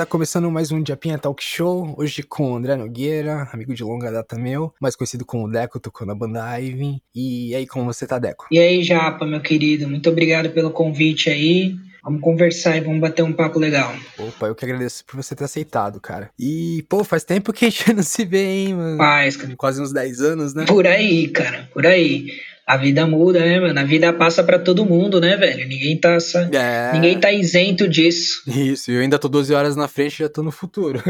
Beleza, começando mais um Japinha Talk Show, hoje com o André Nogueira, amigo de longa data meu, mais conhecido como Deco, tocou na banda Ivy. E aí, como você tá, Deco? E aí, Japa, meu querido, muito obrigado pelo convite aí. Vamos conversar e vamos bater um papo legal. Opa, eu que agradeço por você ter aceitado, cara. E, pô, faz tempo que a gente não se vê, hein, mano? Faz, cara. Quase uns 10 anos, né? Por aí, cara, por aí a vida muda, né, mano? A vida passa para todo mundo, né, velho? Ninguém tá, é... Ninguém tá isento disso. Isso, eu ainda tô 12 horas na frente e já tô no futuro.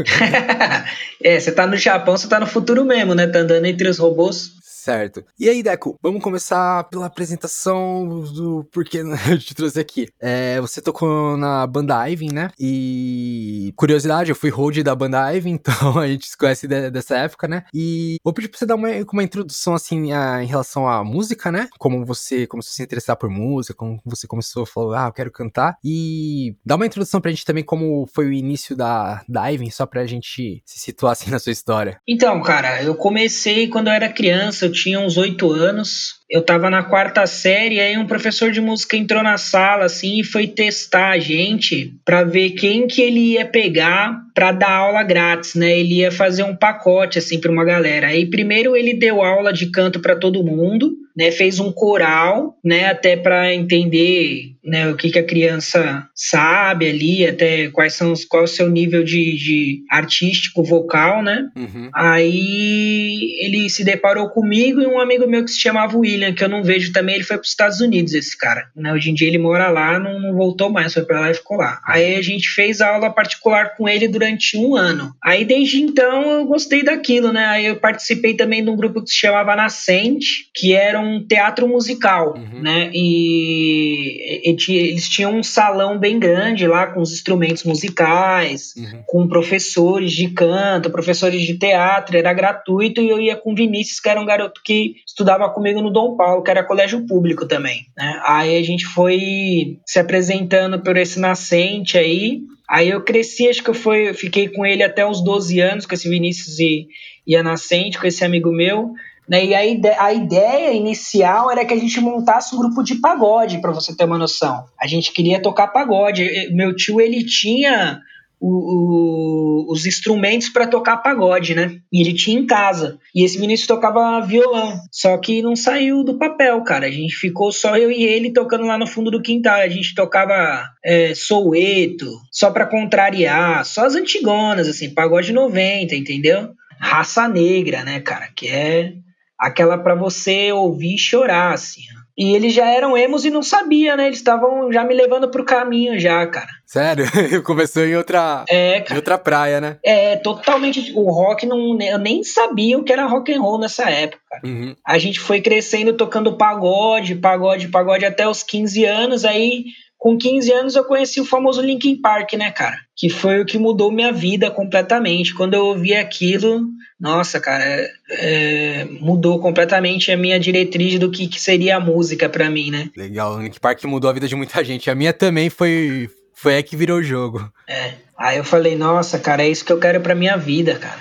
é, você tá no Japão, você tá no futuro mesmo, né? Tá andando entre os robôs. Certo. E aí, Deco, vamos começar pela apresentação do porquê eu te trouxe aqui. É, você tocou na banda Ivy, né? E curiosidade, eu fui hold da banda Ivy, então a gente se conhece de, dessa época, né? E vou pedir pra você dar uma, uma introdução, assim, a, em relação à música, né? Como você começou a se interessar por música, como você começou a falar, ah, eu quero cantar. E dá uma introdução pra gente também como foi o início da, da Ivy, só pra gente se situar, assim, na sua história. Então, cara, eu comecei quando eu era criança, eu tinha uns oito anos. Eu tava na quarta série, aí um professor de música entrou na sala assim e foi testar a gente para ver quem que ele ia pegar para dar aula grátis, né? Ele ia fazer um pacote assim para uma galera. Aí primeiro ele deu aula de canto para todo mundo, né? Fez um coral, né, até para entender né, o que, que a criança sabe ali, até quais são os, qual é o seu nível de, de artístico vocal, né? Uhum. Aí ele se deparou comigo e um amigo meu que se chamava William, que eu não vejo também, ele foi para os Estados Unidos, esse cara. Né? Hoje em dia ele mora lá, não, não voltou mais, foi para lá e ficou lá. Aí a gente fez aula particular com ele durante um ano. Aí desde então eu gostei daquilo, né? Aí eu participei também de um grupo que se chamava Nascente, que era um teatro musical, uhum. né? E eles tinham um salão bem grande lá com os instrumentos musicais, uhum. com professores de canto, professores de teatro, era gratuito e eu ia com Vinícius, que era um garoto que estudava comigo no Dom Paulo, que era colégio público também, né? Aí a gente foi se apresentando por esse nascente aí, Aí eu cresci, acho que eu, fui, eu fiquei com ele até os 12 anos, com esse Vinícius e, e a Nascente, com esse amigo meu. Né? E a, ide a ideia inicial era que a gente montasse um grupo de pagode, para você ter uma noção. A gente queria tocar pagode. Meu tio, ele tinha o, o, os instrumentos para tocar pagode, né? E ele tinha em casa. E esse Vinícius tocava violão. Só que não saiu do papel, cara. A gente ficou só eu e ele tocando lá no fundo do quintal. A gente tocava é, Soueto, só para contrariar, só as antigonas, assim, pagode 90, entendeu? Raça Negra, né, cara? Que é aquela para você ouvir e chorar, assim. E eles já eram emos e não sabia, né? Eles estavam já me levando pro caminho já, cara. Sério? Começou em outra, é, em outra praia, né? É, totalmente. O rock não, eu nem sabia o que era rock and roll nessa época. Uhum. A gente foi crescendo tocando pagode, pagode, pagode até os 15 anos, aí com 15 anos eu conheci o famoso Linkin Park, né, cara? Que foi o que mudou minha vida completamente. Quando eu ouvi aquilo, nossa, cara, é, é, mudou completamente a minha diretriz do que, que seria a música para mim, né? Legal, o Linkin Park mudou a vida de muita gente. A minha também foi foi aí que virou o jogo. É. Aí eu falei, nossa, cara, é isso que eu quero pra minha vida, cara.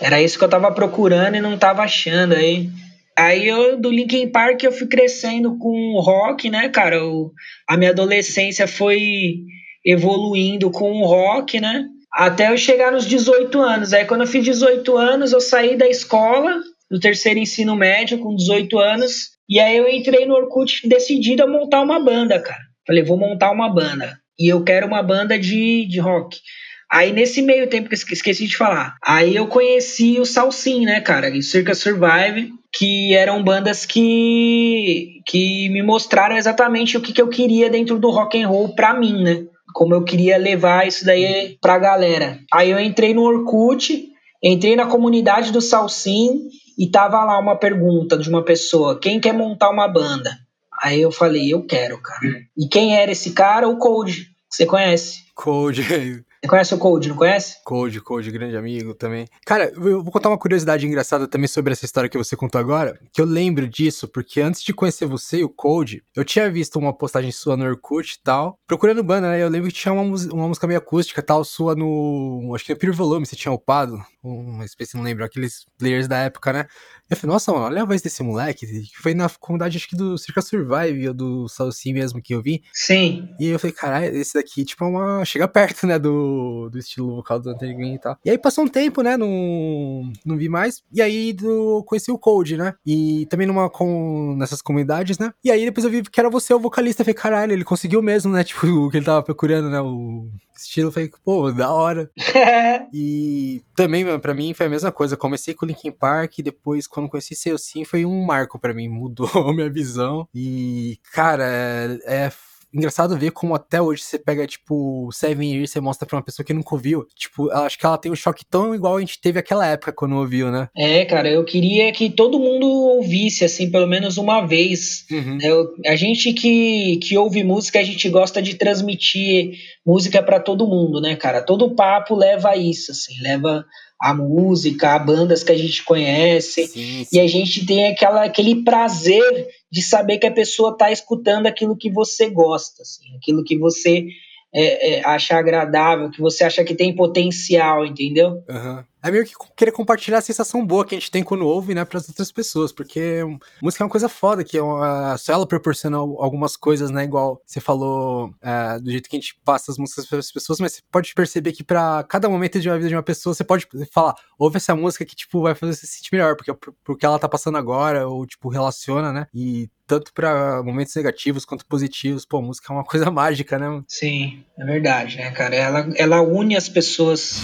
Era isso que eu tava procurando e não tava achando aí. Aí eu, do Linkin Park, eu fui crescendo com rock, né, cara? Eu, a minha adolescência foi evoluindo com o rock, né? Até eu chegar nos 18 anos. Aí quando eu fiz 18 anos, eu saí da escola, do terceiro ensino médio, com 18 anos. E aí eu entrei no Orkut decidido a montar uma banda, cara. Falei, vou montar uma banda. E eu quero uma banda de, de rock. Aí nesse meio tempo que esqueci de falar, aí eu conheci o Salsim, né, cara, Circa Survive, que eram bandas que que me mostraram exatamente o que, que eu queria dentro do rock and roll para mim, né? Como eu queria levar isso daí pra galera. Aí eu entrei no Orkut, entrei na comunidade do Salsim e tava lá uma pergunta de uma pessoa: quem quer montar uma banda? Aí eu falei, eu quero, cara. E quem era esse cara? O Code. Você conhece? Code. Você conhece o Code, não conhece? Code, Code, grande amigo também. Cara, eu vou contar uma curiosidade engraçada também sobre essa história que você contou agora, que eu lembro disso, porque antes de conhecer você e o Code, eu tinha visto uma postagem sua no Orkut e tal, procurando banda, né? Eu lembro que tinha uma, uma música meio acústica tal, sua no. Acho que no Pure Volume, você tinha upado, uma espécie, não lembro, aqueles players da época, né? Eu falei, nossa, mano, olha a voz desse moleque. Que foi na comunidade, acho que do Circa Survive ou do Salsi mesmo que eu vi. Sim. E eu falei, caralho, esse daqui, tipo, é uma. Chega perto, né, do, do estilo vocal do Anthony Green e tal. E aí passou um tempo, né, não, não vi mais. E aí do, conheci o Cold, né? E também numa com, nessas comunidades, né? E aí depois eu vi que era você o vocalista. Eu falei, caralho, ele conseguiu mesmo, né? Tipo, o que ele tava procurando, né? O estilo. Eu falei, pô, da hora. e também, para mim, foi a mesma coisa. comecei com o Linkin Park, e depois, quando conheci Seu Sim, foi um marco para mim. Mudou minha visão. E, cara, é, é engraçado ver como até hoje você pega, tipo, Seven Years, você mostra pra uma pessoa que nunca ouviu. Tipo, acho que ela tem um choque tão igual a gente teve aquela época quando ouviu, né? É, cara, eu queria que todo mundo ouvisse, assim, pelo menos uma vez. Uhum. Eu, a gente que, que ouve música, a gente gosta de transmitir música para todo mundo, né, cara? Todo papo leva a isso, assim, leva a música, a bandas que a gente conhece, sim, sim. e a gente tem aquela, aquele prazer de saber que a pessoa está escutando aquilo que você gosta, assim, aquilo que você é, é, acha agradável, que você acha que tem potencial, entendeu? Uhum. É meio que querer compartilhar a sensação boa que a gente tem quando ouve, né, para as outras pessoas, porque música é uma coisa foda, que é uma, só ela proporciona algumas coisas, né, igual você falou, é, do jeito que a gente passa as músicas para as pessoas, mas você pode perceber que para cada momento de uma vida de uma pessoa, você pode falar, ouve essa música que, tipo, vai fazer você se sentir melhor, porque, porque ela tá passando agora, ou, tipo, relaciona, né, e tanto para momentos negativos quanto positivos. Pô, música é uma coisa mágica, né? Sim, é verdade, né, cara? Ela, ela une as pessoas.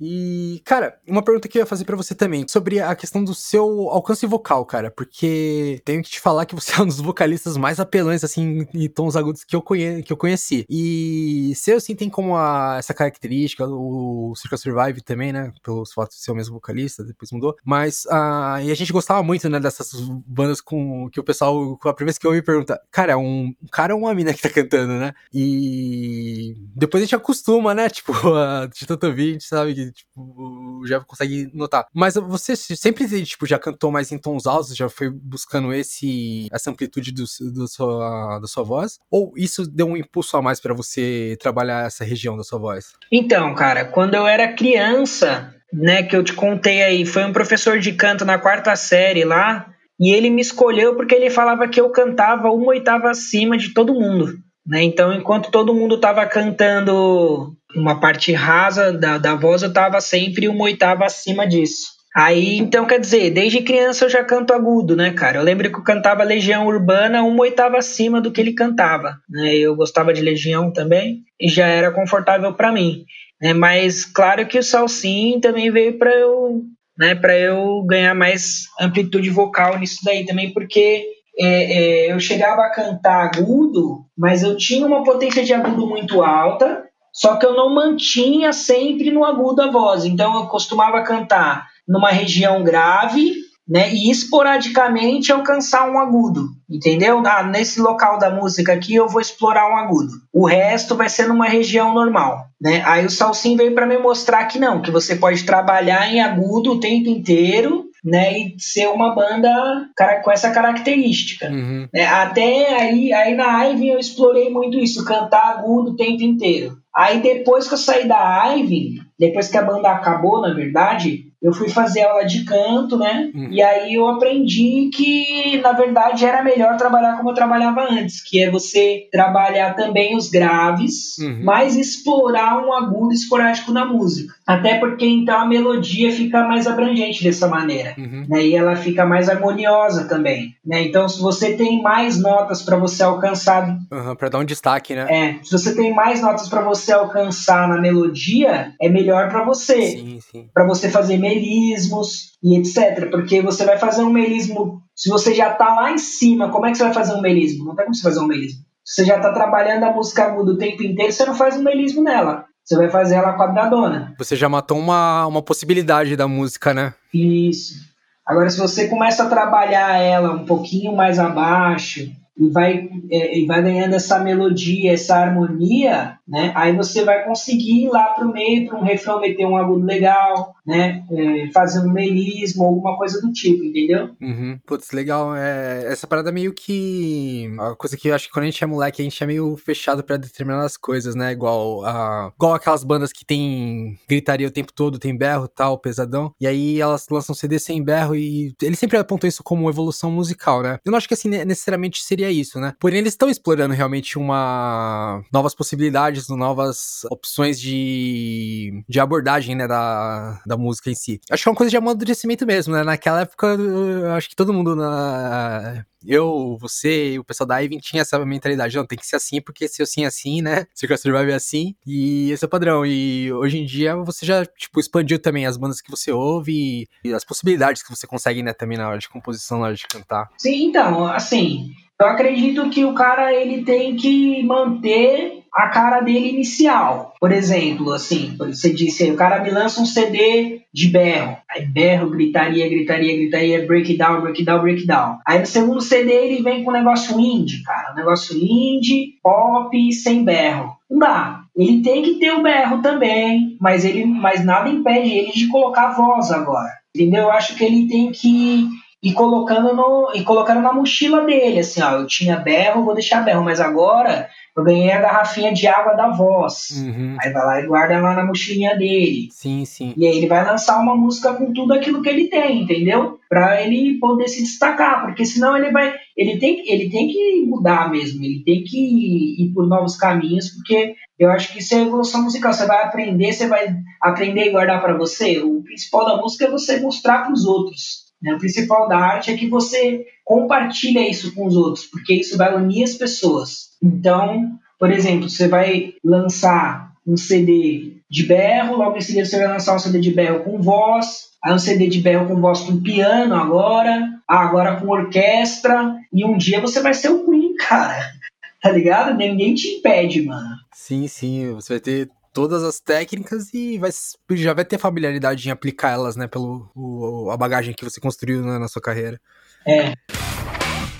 E, cara, uma pergunta que eu ia fazer para você também, sobre a questão do seu alcance vocal, cara, porque tenho que te falar que você é um dos vocalistas mais apelantes, assim, em tons agudos que eu, conhe que eu conheci. E seu, assim, tem como a, essa característica, o Circle Survive também, né, pelos fatos de ser o mesmo vocalista, depois mudou, mas, uh, e a gente gostava muito, né, dessas bandas com que o pessoal, a primeira vez que eu me pergunta, cara, é um, um cara ou uma mina que tá cantando, né, e depois a gente acostuma, né, tipo, a, de tanto ouvir, a gente sabe que tipo, já consegue notar. Mas você sempre, tipo, já cantou mais em tons altos, já foi buscando esse, essa amplitude do, do sua, da sua voz? Ou isso deu um impulso a mais para você trabalhar essa região da sua voz? Então, cara, quando eu era criança, né, que eu te contei aí, foi um professor de canto na quarta série lá, e ele me escolheu porque ele falava que eu cantava uma oitava acima de todo mundo. Né? Então, enquanto todo mundo estava cantando uma parte rasa da, da voz, eu estava sempre uma oitava acima disso. Aí, então, quer dizer, desde criança eu já canto agudo, né, cara? Eu lembro que eu cantava Legião Urbana uma oitava acima do que ele cantava. Né? Eu gostava de Legião também e já era confortável para mim. Né? Mas, claro que o Salsim também veio para eu, né, para eu ganhar mais amplitude vocal nisso daí também, porque é, é, eu chegava a cantar agudo, mas eu tinha uma potência de agudo muito alta, só que eu não mantinha sempre no agudo a voz. Então eu costumava cantar numa região grave, né, e esporadicamente alcançar um agudo, entendeu? Ah, nesse local da música aqui eu vou explorar um agudo. O resto vai ser numa região normal, né? Aí o Salsim veio para me mostrar que não, que você pode trabalhar em agudo o tempo inteiro né, e ser uma banda com essa característica. Uhum. É, até aí, aí na Ivy eu explorei muito isso, cantar agudo o tempo inteiro. Aí depois que eu saí da Ivy, depois que a banda acabou, na verdade, eu fui fazer aula de canto, né? Uhum. E aí eu aprendi que, na verdade, era melhor trabalhar como eu trabalhava antes, que é você trabalhar também os graves, uhum. mas explorar um agudo esporádico na música. Até porque então a melodia fica mais abrangente dessa maneira, uhum. né? E ela fica mais harmoniosa também, né? Então, se você tem mais notas para você alcançar, uhum, para dar um destaque, né? É, se você tem mais notas para você alcançar na melodia, é melhor para você, para você fazer melismos e etc. Porque você vai fazer um melismo, se você já tá lá em cima, como é que você vai fazer um melismo? Não tem como você fazer um melismo. Se você já tá trabalhando a música aguda o tempo inteiro, você não faz um melismo nela. Você vai fazer ela quadradona. Você já matou uma, uma possibilidade da música, né? Isso. Agora, se você começa a trabalhar ela um pouquinho mais abaixo e vai, é, e vai ganhando essa melodia, essa harmonia, né? Aí você vai conseguir ir lá pro meio, para um refrão meter um agudo legal, né? É, fazer um melismo, alguma coisa do tipo, entendeu? Uhum. Putz, legal. É, essa parada meio que. A coisa que eu acho que quando a gente é moleque, a gente é meio fechado para determinadas coisas, né? Igual, a, igual aquelas bandas que tem gritaria o tempo todo, tem berro tal, pesadão. E aí elas lançam CD sem berro e eles sempre apontam isso como evolução musical, né? Eu não acho que assim necessariamente seria isso, né? Porém, eles estão explorando realmente uma novas possibilidades, novas opções de, de abordagem, né, da, da música em si. Acho que é uma coisa de amadurecimento mesmo, né? Naquela época, eu acho que todo mundo na eu, você e o pessoal da Ivy tinha essa mentalidade, não, tem que ser assim, porque se assim é assim, né? Circle Survive é assim, e esse é o padrão. E hoje em dia você já, tipo, expandiu também as bandas que você ouve e as possibilidades que você consegue, né, também na hora de composição, na hora de cantar. Sim, então, assim, eu acredito que o cara, ele tem que manter a cara dele inicial. Por exemplo, assim, você disse o cara me lança um CD de berro. Aí berro, gritaria, gritaria, gritaria, breakdown, breakdown, breakdown. Aí no segundo CD ele vem com um negócio indie, cara. Um negócio indie, pop, sem berro. Não dá. Ele tem que ter o berro também, mas, ele, mas nada impede ele de colocar voz agora. Entendeu? Eu acho que ele tem que ir colocando, no, e colocando na mochila dele, assim, ó, eu tinha berro, vou deixar berro, mas agora eu ganhei a garrafinha de água da voz. Uhum. Aí vai lá e guarda lá na mochilinha dele. Sim, sim. E aí ele vai lançar uma música com tudo aquilo que ele tem, entendeu? Pra ele poder se destacar, porque senão ele vai. Ele tem, ele tem que mudar mesmo, ele tem que ir por novos caminhos, porque eu acho que isso é evolução musical. Você vai aprender, você vai aprender e guardar para você. O principal da música é você mostrar para os outros. Né? O principal da arte é que você compartilha isso com os outros, porque isso vai unir as pessoas. Então, por exemplo, você vai lançar um CD de berro, logo em seguida você vai lançar um CD de berro com voz, aí um CD de berro com voz com piano agora, agora com orquestra, e um dia você vai ser o Queen, cara. Tá ligado? Ninguém te impede, mano. Sim, sim, você vai ter todas as técnicas e vai, já vai ter familiaridade em aplicar elas, né, pelo o, a bagagem que você construiu né, na sua carreira. É.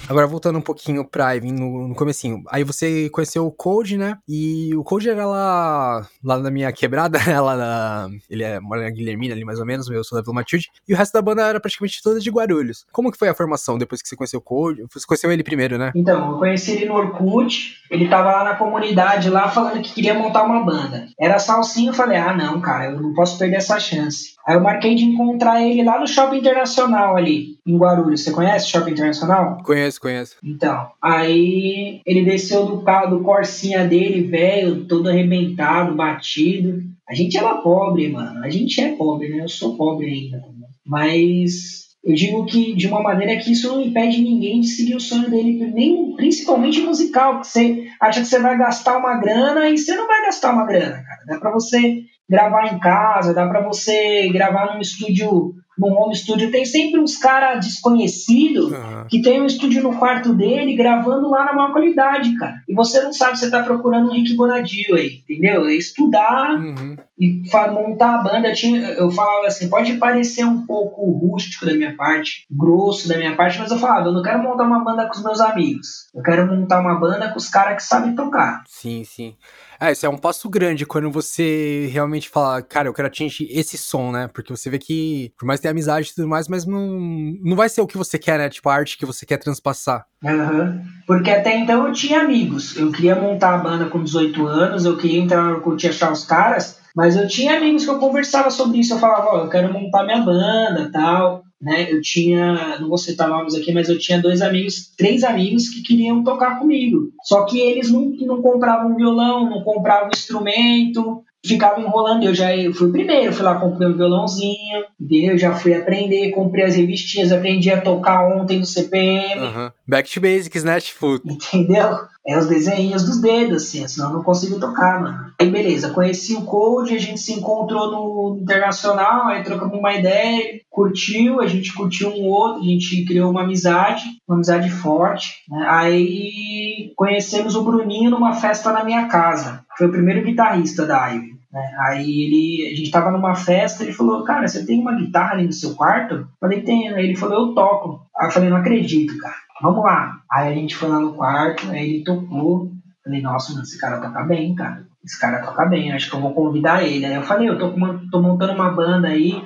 Agora, voltando um pouquinho pra Ivy no, no comecinho. Aí você conheceu o Code, né? E o Code era lá, lá na minha quebrada, né? Lá na... Ele é, mora na Guilhermina ali, mais ou menos. Eu sou da Vila Matilde. E o resto da banda era praticamente toda de Guarulhos. Como que foi a formação depois que você conheceu o Code? Você conheceu ele primeiro, né? Então, eu conheci ele no Orkut. Ele tava lá na comunidade, lá, falando que queria montar uma banda. Era salsinho. Eu falei, ah, não, cara, eu não posso perder essa chance. Aí eu marquei de encontrar ele lá no Shopping Internacional ali, em Guarulhos. Você conhece Shopping Internacional? Conheço, conheço. Então, aí ele desceu do carro, do Corsinha dele, velho, todo arrebentado, batido. A gente era pobre, mano. A gente é pobre, né? Eu sou pobre ainda. Mas eu digo que de uma maneira que isso não impede ninguém de seguir o sonho dele, nem principalmente musical, que você acha que você vai gastar uma grana e você não vai gastar uma grana, cara. Dá pra você gravar em casa, dá para você gravar num estúdio, num home studio. Tem sempre uns caras desconhecidos uhum. que tem um estúdio no quarto dele gravando lá na maior qualidade, cara. E você não sabe se você tá procurando um Rick Bonadio aí, entendeu? É estudar uhum. e montar a banda. Eu, tinha, eu falava assim, pode parecer um pouco rústico da minha parte, grosso da minha parte, mas eu falava, eu não quero montar uma banda com os meus amigos. Eu quero montar uma banda com os caras que sabem tocar. Sim, sim. É, isso é um passo grande quando você realmente fala, cara, eu quero atingir esse som, né? Porque você vê que, por mais ter amizade e tudo mais, mas não, não vai ser o que você quer, né? Tipo, a arte que você quer transpassar. Uhum. Porque até então eu tinha amigos. Eu queria montar a banda com 18 anos, eu queria entrar no curtir achar os caras, mas eu tinha amigos que eu conversava sobre isso. Eu falava, ó, oh, eu quero montar minha banda tal né? Eu tinha, não vou citar nomes aqui, mas eu tinha dois amigos, três amigos que queriam tocar comigo. Só que eles não, não compravam violão, não compravam instrumento, ficava enrolando. Eu já fui primeiro, fui lá, comprei um violãozinho, entendeu? Já fui aprender, comprei as revistinhas, aprendi a tocar ontem no CPM. Uhum. Back to basics, né? Tipo... Entendeu? É os desenhos dos dedos, assim, senão eu não consigo tocar, mano. Aí beleza, conheci o Code, a gente se encontrou no Internacional, aí trocamos uma ideia, curtiu, a gente curtiu um outro, a gente criou uma amizade, uma amizade forte. Né? Aí conhecemos o Bruninho numa festa na minha casa. Foi o primeiro guitarrista da Ivy. Né? Aí ele, a gente tava numa festa, ele falou, cara, você tem uma guitarra ali no seu quarto? Falei, tem. Aí ele falou, eu toco. Aí eu falei, não acredito, cara. Vamos lá. Aí a gente foi lá no quarto, aí ele tocou. Falei, nossa, esse cara toca bem, cara. esse cara toca bem, acho que eu vou convidar ele. Aí eu falei, eu tô, tô montando uma banda aí.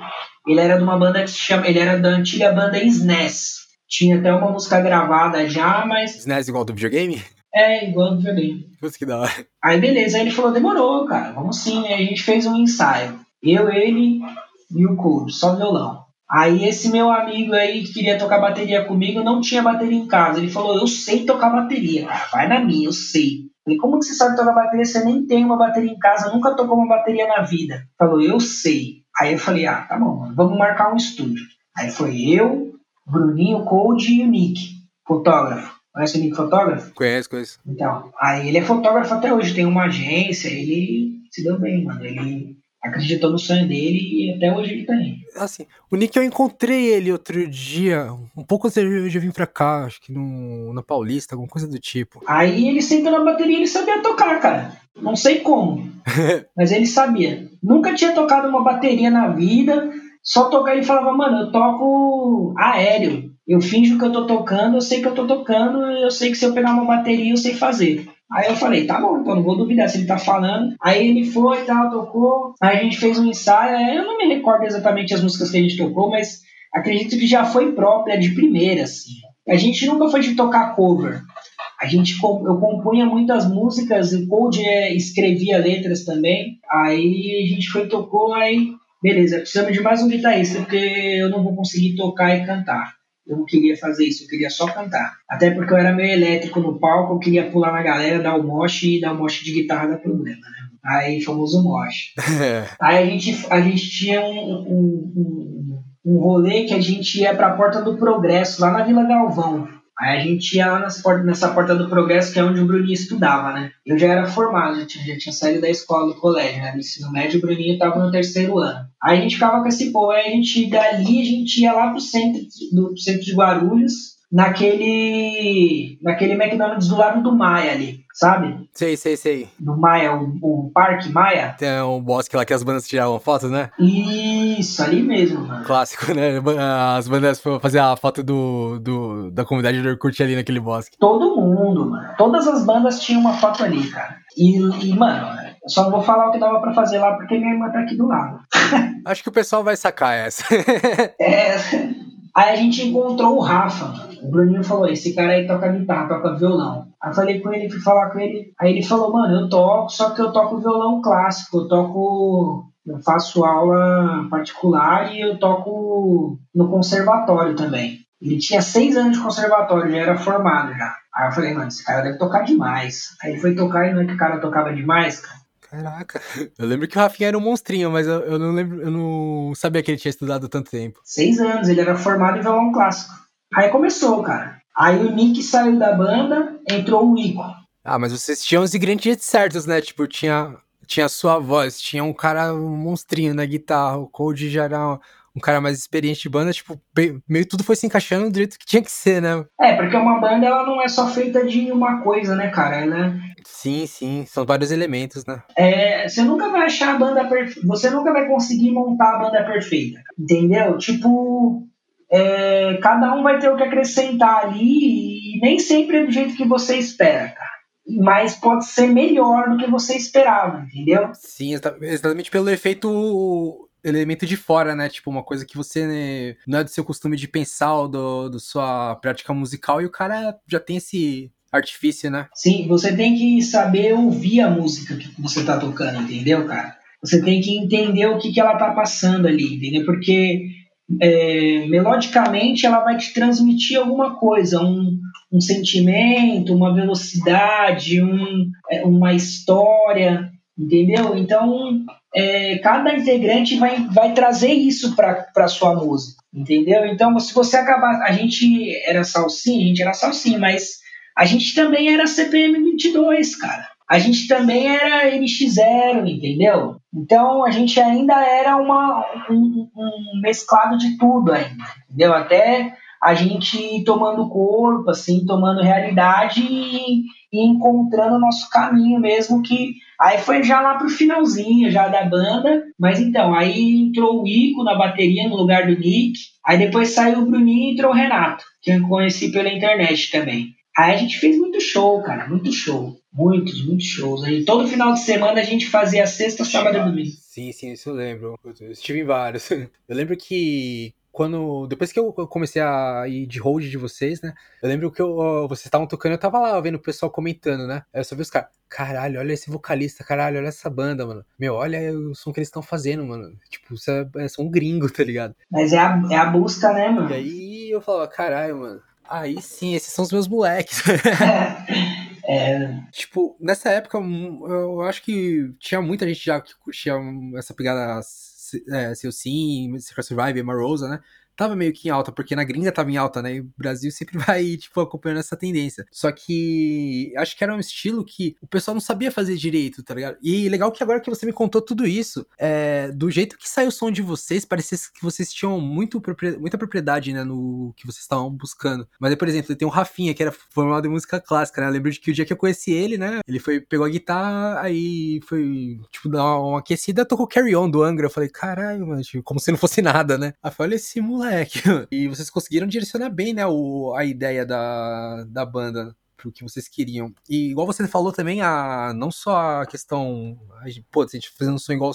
Ele era de uma banda que se chama, ele era da antiga banda SNES. Tinha até uma música gravada já, mas. SNES igual do videogame? É, igual do videogame. Putz, que da hora. Aí beleza, aí ele falou, demorou, cara, vamos sim. Aí a gente fez um ensaio. Eu, ele e o Cold, só violão. Aí esse meu amigo aí que queria tocar bateria comigo não tinha bateria em casa. Ele falou, eu sei tocar bateria, cara, vai na minha, eu sei. Falei, como que você sabe tocar bateria? Você nem tem uma bateria em casa, nunca tocou uma bateria na vida. Falou, eu sei. Aí eu falei, ah, tá bom, mano, vamos marcar um estúdio. Aí foi eu, Bruninho, Cold e o Nick, fotógrafo. Conhece o Nick fotógrafo? Conheço, conheço. Então, aí ele é fotógrafo até hoje, tem uma agência, ele se deu bem, mano. Ele acreditou no sonho dele e até hoje ele tá aí. Assim, o Nick eu encontrei ele outro dia, um pouco antes de eu vim pra cá, acho que no, na Paulista, alguma coisa do tipo. Aí ele sentou na bateria e ele sabia tocar, cara. Não sei como, mas ele sabia. Nunca tinha tocado uma bateria na vida, só tocar ele falava, mano, eu toco aéreo. Eu finjo que eu tô tocando, eu sei que eu tô tocando, eu sei que se eu pegar uma bateria eu sei fazer. Aí eu falei, tá bom, então não vou duvidar se ele tá falando. Aí ele foi e tal, tocou. Aí a gente fez um ensaio. Eu não me recordo exatamente as músicas que a gente tocou, mas acredito que já foi própria de primeira, assim. A gente nunca foi de tocar cover. A gente, eu compunha muitas músicas, o Cold é, escrevia letras também. Aí a gente foi tocou, aí beleza, precisamos de mais um guitarrista, porque eu não vou conseguir tocar e cantar. Eu não queria fazer isso, eu queria só cantar. Até porque eu era meio elétrico no palco, eu queria pular na galera, dar o moche e dar o moche de guitarra dá problema, né? Aí, famoso moche. Aí a gente, a gente tinha um, um, um, um rolê que a gente ia pra Porta do Progresso, lá na Vila Galvão. Aí a gente ia lá nessa, nessa porta do progresso, que é onde o Bruninho estudava, né? Eu já era formado, já tinha, já tinha saído da escola, do colégio, né? No ensino médio, o Bruninho estava no terceiro ano. Aí a gente ficava com esse povo, aí a gente, dali, a gente ia lá pro centro, do, centro de Guarulhos, naquele, naquele McDonald's do lado do Maia ali, sabe? Sei, sei, sei. Do Maia, o, o Parque Maia. Tem um bosque lá que as bandas tiravam foto, né? Isso, ali mesmo, mano. Clássico, né? As bandas fazer a foto do, do, da comunidade do Orkut ali naquele bosque. Todo mundo, mano. Todas as bandas tinham uma foto ali, cara. E, e mano, eu só não vou falar o que dava pra fazer lá porque minha irmã tá aqui do lado. Acho que o pessoal vai sacar essa. é. Aí a gente encontrou o Rafa. O Bruninho falou: esse cara aí toca guitarra, toca violão. Aí falei com ele, fui falar com ele. Aí ele falou: mano, eu toco, só que eu toco violão clássico. Eu toco. Eu faço aula particular e eu toco no conservatório também. Ele tinha seis anos de conservatório, já era formado já. Aí eu falei, mano, esse cara deve tocar demais. Aí ele foi tocar e não é que o cara tocava demais, cara. Caraca, eu lembro que o Rafinha era um monstrinho, mas eu, eu, não lembro, eu não sabia que ele tinha estudado tanto tempo. Seis anos, ele era formado em violão clássico. Aí começou, cara. Aí o Nick saiu da banda, entrou o Ico. Ah, mas vocês tinham os ingredientes certos, né? Tipo, tinha, tinha a sua voz, tinha um cara, um monstrinho na guitarra, o Cold já era um cara mais experiente de banda, tipo, meio tudo foi se encaixando do jeito que tinha que ser, né? É, porque uma banda ela não é só feita de uma coisa, né, cara? Ela... Sim, sim, são vários elementos, né? É, você nunca vai achar a banda perfeita, você nunca vai conseguir montar a banda perfeita, entendeu? Tipo, é, cada um vai ter o que acrescentar ali e nem sempre é do jeito que você espera, cara. Mas pode ser melhor do que você esperava, entendeu? Sim, exatamente pelo efeito elemento de fora, né? Tipo, uma coisa que você né, não é do seu costume de pensar ou do, do sua prática musical e o cara já tem esse artifício, né? Sim, você tem que saber ouvir a música que você tá tocando, entendeu, cara? Você tem que entender o que, que ela tá passando ali, entendeu? Porque é, melodicamente ela vai te transmitir alguma coisa, um, um sentimento, uma velocidade, um, é, uma história, entendeu? Então é, cada integrante vai, vai trazer isso para sua música, entendeu? Então, se você acabar. A gente era salsinha, a gente era salsinha, mas a gente também era CPM 22, cara. A gente também era NX0, entendeu? Então a gente ainda era uma, um, um mesclado de tudo ainda, entendeu? Até a gente tomando corpo, assim, tomando realidade e, e encontrando o nosso caminho mesmo que aí foi já lá pro finalzinho já da banda, mas então, aí entrou o Ico na bateria no lugar do Nick, aí depois saiu o Bruninho e entrou o Renato, que eu conheci pela internet também. Aí a gente fez muito show, cara, muito show. Muitos, muitos shows. E todo final de semana a gente fazia sexta, sábado e domingo. Sim, sim, isso eu lembro. Eu estive em vários. Eu lembro que quando. Depois que eu comecei a ir de hold de vocês, né? Eu lembro que eu, vocês estavam tocando, eu tava lá vendo o pessoal comentando, né? Aí eu só vi os caras. Caralho, olha esse vocalista, caralho, olha essa banda, mano. Meu, olha o som que eles estão fazendo, mano. Tipo, isso é, é som gringo, tá ligado? Mas é a, é a busca, né, mano? E aí eu falava, caralho, mano. Aí sim, esses são os meus moleques. É, tipo, nessa época, eu acho que tinha muita gente já que curtia essa pegada é, Seu Sim, Secret Survive, Marosa, né? Tava meio que em alta, porque na gringa tava em alta, né? E o Brasil sempre vai, tipo, acompanhando essa tendência. Só que acho que era um estilo que o pessoal não sabia fazer direito, tá ligado? E legal que agora que você me contou tudo isso, é, do jeito que saiu o som de vocês, parecia que vocês tinham muito, muita propriedade, né, no que vocês estavam buscando. Mas, por exemplo, tem o Rafinha, que era formado em música clássica, né? Eu lembro de que o dia que eu conheci ele, né, ele foi, pegou a guitarra, aí foi, tipo, dar uma aquecida, tocou Carry On do Angra. Eu falei, caralho, mano, tipo, como se não fosse nada, né? Aí falei, olha esse moleque moleque. E vocês conseguiram direcionar bem, né, o, a ideia da, da banda pro que vocês queriam. E igual você falou também, a, não só a questão. A gente, pô, a gente fazendo um som igual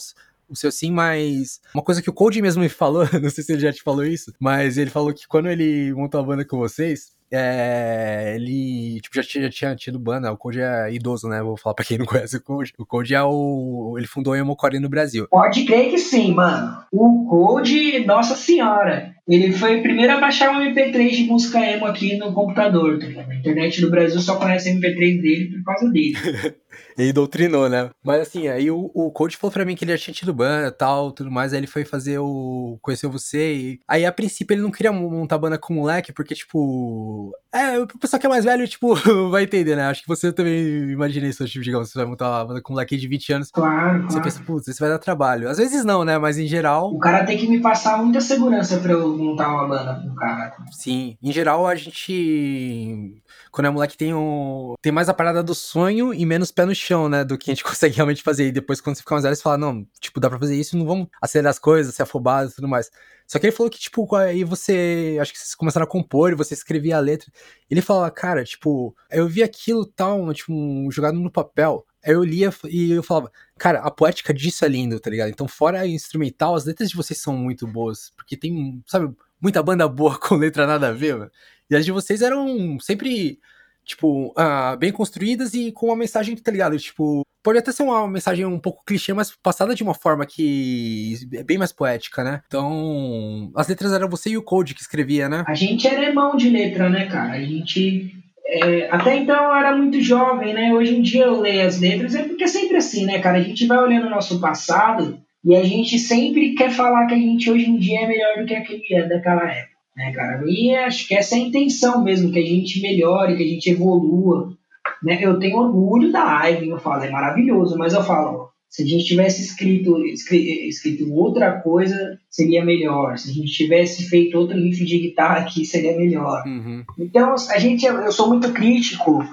o seu sim, mas uma coisa que o Cody mesmo me falou, não sei se ele já te falou isso, mas ele falou que quando ele montou a banda com vocês, é, ele tipo, já, tinha, já tinha tido banda, o Code é idoso, né? Vou falar pra quem não conhece o Code. O Code é o. Ele fundou o Emocore no Brasil. Pode crer que sim, mano. O Code, nossa senhora. Ele foi o primeiro a baixar um MP3 de música emo aqui no computador, tá? A internet do Brasil só conhece MP3 dele por causa dele. ele doutrinou, né? Mas assim, aí o, o coach falou pra mim que ele já tinha tido banda e tal, tudo mais. Aí ele foi fazer o. Conheceu você. E... Aí a princípio ele não queria montar banda com o moleque, porque, tipo. É, o pessoal que é mais velho, tipo, vai entender, né? Acho que você também imagina isso, tipo, digamos, você vai montar uma banda com um moleque de 20 anos. Claro. Você claro. pensa, putz, isso vai dar trabalho. Às vezes não, né? Mas em geral. O cara tem que me passar muita segurança pra eu montar uma banda com o cara. Sim. Em geral, a gente quando é moleque tem um, tem mais a parada do sonho e menos pé no chão, né, do que a gente consegue realmente fazer. E depois quando você fica mais velho, você fala, não, tipo, dá pra fazer isso, não vamos acelerar as coisas, ser afobado e tudo mais. Só que ele falou que, tipo, aí você, acho que vocês começaram a compor e você escrevia a letra. Ele falava, cara, tipo, eu vi aquilo tal, tipo, jogado no papel. Aí eu lia e eu falava, cara, a poética disso é lindo, tá ligado? Então, fora a instrumental, as letras de vocês são muito boas. Porque tem, sabe, muita banda boa com letra nada a ver, mano. E as de vocês eram sempre, tipo, uh, bem construídas e com uma mensagem, tá ligado? Tipo, pode até ser uma mensagem um pouco clichê, mas passada de uma forma que é bem mais poética, né? Então, as letras eram você e o Code que escrevia, né? A gente era irmão de letra, né, cara? A gente. É, até então eu era muito jovem, né? Hoje em dia eu leio as letras, é porque é sempre assim, né, cara? A gente vai olhando o nosso passado e a gente sempre quer falar que a gente hoje em dia é melhor do que aquele é daquela época né, cara? E acho que essa é a intenção mesmo, que a gente melhore, que a gente evolua. Né? Eu tenho orgulho da Ivy, eu falo, é maravilhoso, mas eu falo, se a gente tivesse escrito, escrito outra coisa, seria melhor. Se a gente tivesse feito outro riff de guitarra aqui, seria melhor. Uhum. Então, a gente, eu sou muito crítico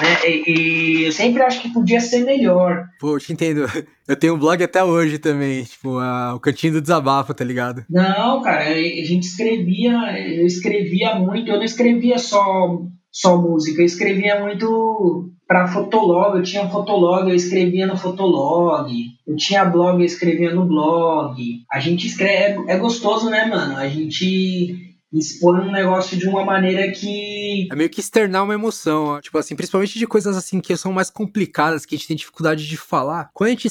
né? E, e, eu sempre acho que podia ser melhor. Pô, eu te entendo. Eu tenho um blog até hoje também, tipo, a, o cantinho do desabafo, tá ligado? Não, cara, a gente escrevia, eu escrevia muito, eu não escrevia só, só música, eu escrevia muito para fotolog, eu tinha fotolog, eu escrevia no fotolog, eu tinha blog, eu escrevia no blog. A gente escreve, é, é gostoso, né, mano? A gente expor um negócio de uma maneira que. É meio que externar uma emoção. Tipo assim, principalmente de coisas assim que são mais complicadas, que a gente tem dificuldade de falar. Quando a gente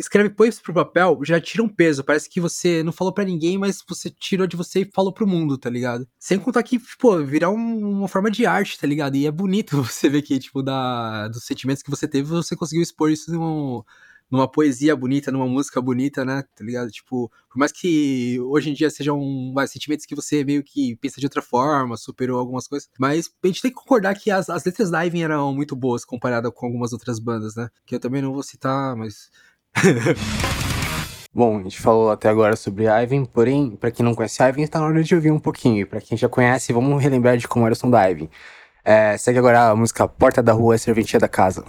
escreve, põe isso pro papel, já tira um peso. Parece que você não falou para ninguém, mas você tirou de você e falou pro mundo, tá ligado? Sem contar que, pô, virar um, uma forma de arte, tá ligado? E é bonito você ver que, tipo, da, dos sentimentos que você teve, você conseguiu expor isso num numa poesia bonita, numa música bonita, né? Tá ligado? Tipo, por mais que hoje em dia sejam mais sentimentos que você meio que pensa de outra forma, superou algumas coisas, mas a gente tem que concordar que as, as letras da Ivan eram muito boas comparada com algumas outras bandas, né? Que eu também não vou citar, mas. Bom, a gente falou até agora sobre Ivan, porém, para quem não conhece Ivan, está na hora de ouvir um pouquinho. Para quem já conhece, vamos relembrar de como era o som da Ivan. É, segue agora a música Porta da Rua, Serventia da Casa.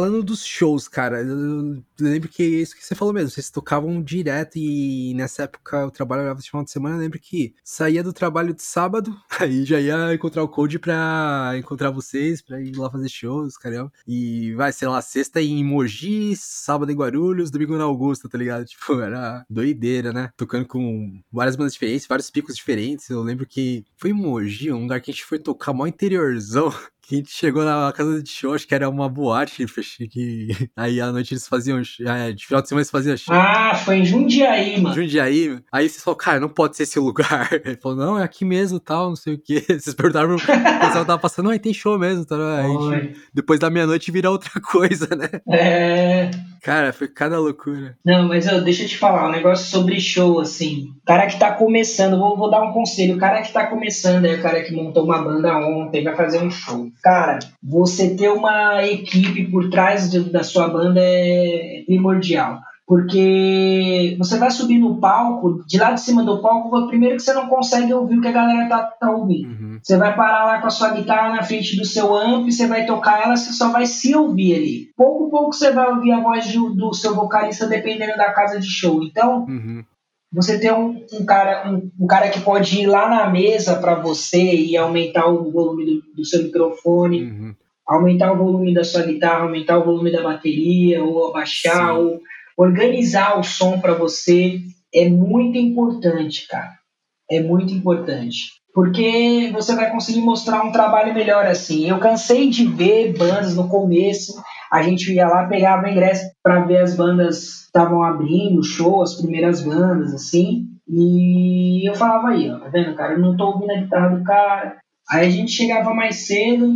Falando dos shows, cara, eu lembro que isso que você falou mesmo, vocês tocavam direto e nessa época eu trabalhava de final de semana, eu lembro que saía do trabalho de sábado, aí já ia encontrar o Code pra encontrar vocês, pra ir lá fazer shows, caramba. E vai, sei lá, sexta em Mogi, sábado em Guarulhos, domingo na Augusta, tá ligado? Tipo, era doideira, né? Tocando com várias bandas diferentes, vários picos diferentes. Eu lembro que foi em Mogi, um lugar que a gente foi tocar mó interiorzão a gente chegou na casa de show, acho que era uma boate, que aí à noite eles faziam, é, de final de semana eles faziam show. Ah, foi em Jundiaí, mano. Jundiaí. Aí vocês falaram, cara, não pode ser esse lugar. Ele falou, não, é aqui mesmo, tal, não sei o que. Vocês perguntaram, o pessoal tava passando, não, aí tem show mesmo, tal. Aí, depois da meia-noite vira outra coisa, né? É... Cara, foi cada loucura. Não, mas eu, deixa eu te falar, um negócio sobre show, assim. O cara que tá começando, vou, vou dar um conselho, o cara que tá começando, é o cara que montou uma banda ontem, vai fazer um show. Cara, você ter uma equipe por trás de, da sua banda é primordial. Porque você vai subir no palco, de lá de cima do palco, primeiro que você não consegue ouvir o que a galera tá, tá ouvindo. Uhum. Você vai parar lá com a sua guitarra na frente do seu amp, você vai tocar ela, você só vai se ouvir ali. Pouco a pouco você vai ouvir a voz do, do seu vocalista dependendo da casa de show. Então, uhum. Você tem um, um cara, um, um, cara que pode ir lá na mesa para você e aumentar o volume do, do seu microfone, uhum. aumentar o volume da sua guitarra, aumentar o volume da bateria, ou abaixar, Sim. ou organizar o som para você é muito importante, cara. É muito importante. Porque você vai conseguir mostrar um trabalho melhor assim. Eu cansei de ver bandas no começo a gente ia lá, pegava ingresso para ver as bandas estavam abrindo, show, as primeiras bandas, assim. E eu falava aí, ó, tá vendo, cara? Eu não tô ouvindo a guitarra do cara. Aí a gente chegava mais cedo,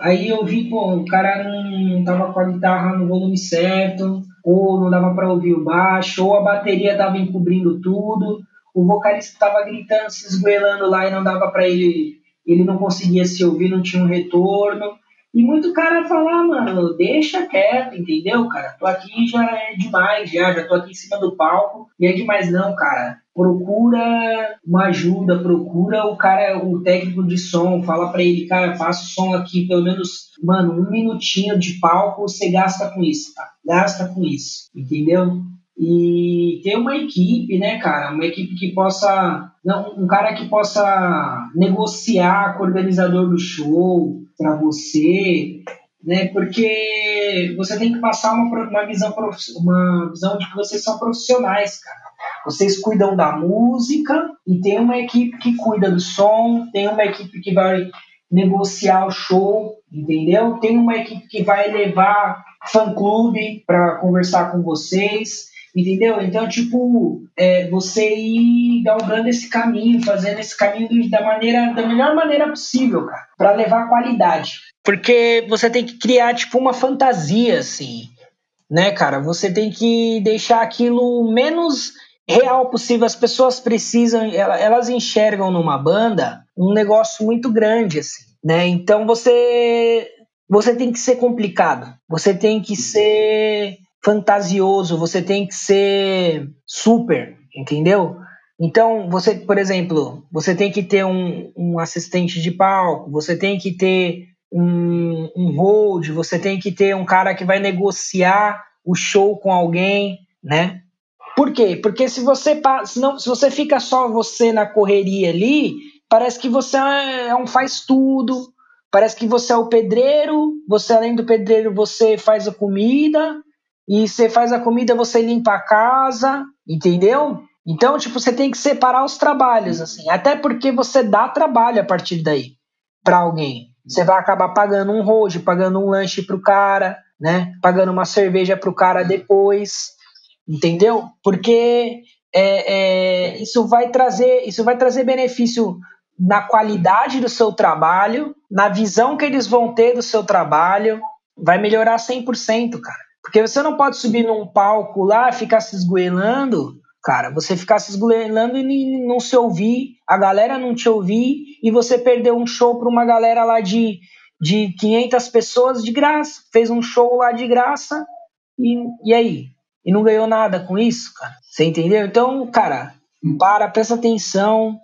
aí eu vi, pô, o cara não tava com a guitarra no volume certo, ou não dava para ouvir o baixo, ou a bateria tava encobrindo tudo, o vocalista tava gritando, se esgoelando lá e não dava para ele, ele não conseguia se ouvir, não tinha um retorno. E muito cara falar, ah, mano, deixa quieto, entendeu, cara? Tô aqui já é demais, já, já tô aqui em cima do palco, e é demais não, cara. Procura uma ajuda, procura o cara, o técnico de som, fala para ele, cara, passa o som aqui, pelo menos, mano, um minutinho de palco, você gasta com isso, tá? Gasta com isso, entendeu? e ter uma equipe, né, cara, uma equipe que possa, não, um cara que possa negociar com o organizador do show para você, né, porque você tem que passar uma, uma visão uma visão de que vocês são profissionais, cara. Vocês cuidam da música e tem uma equipe que cuida do som, tem uma equipe que vai negociar o show, entendeu? Tem uma equipe que vai levar fã-clube para conversar com vocês Entendeu? Então, tipo, é, você ir galgando esse caminho, fazendo esse caminho da maneira, da melhor maneira possível, cara, para levar qualidade. Porque você tem que criar, tipo, uma fantasia, assim, né, cara? Você tem que deixar aquilo menos real possível. As pessoas precisam, elas enxergam numa banda um negócio muito grande, assim, né? Então você, você tem que ser complicado. Você tem que ser fantasioso, você tem que ser super, entendeu? Então, você, por exemplo, você tem que ter um, um assistente de palco, você tem que ter um, um hold, você tem que ter um cara que vai negociar o show com alguém, né? Por quê? Porque se você não, se você fica só você na correria ali, parece que você é um faz tudo, parece que você é o pedreiro, você além do pedreiro você faz a comida, e você faz a comida, você limpa a casa, entendeu? Então, tipo, você tem que separar os trabalhos, assim, até porque você dá trabalho a partir daí para alguém. Você vai acabar pagando um rojo, pagando um lanche pro cara, né? Pagando uma cerveja pro cara depois, entendeu? Porque é, é, isso vai trazer, isso vai trazer benefício na qualidade do seu trabalho, na visão que eles vão ter do seu trabalho, vai melhorar 100%, cara. Porque você não pode subir num palco lá, ficar se esgoelando, cara, você ficar se esgoelando e não se ouvir, a galera não te ouvir e você perdeu um show para uma galera lá de, de 500 pessoas de graça. Fez um show lá de graça e, e aí? E não ganhou nada com isso, cara. Você entendeu? Então, cara, para, presta atenção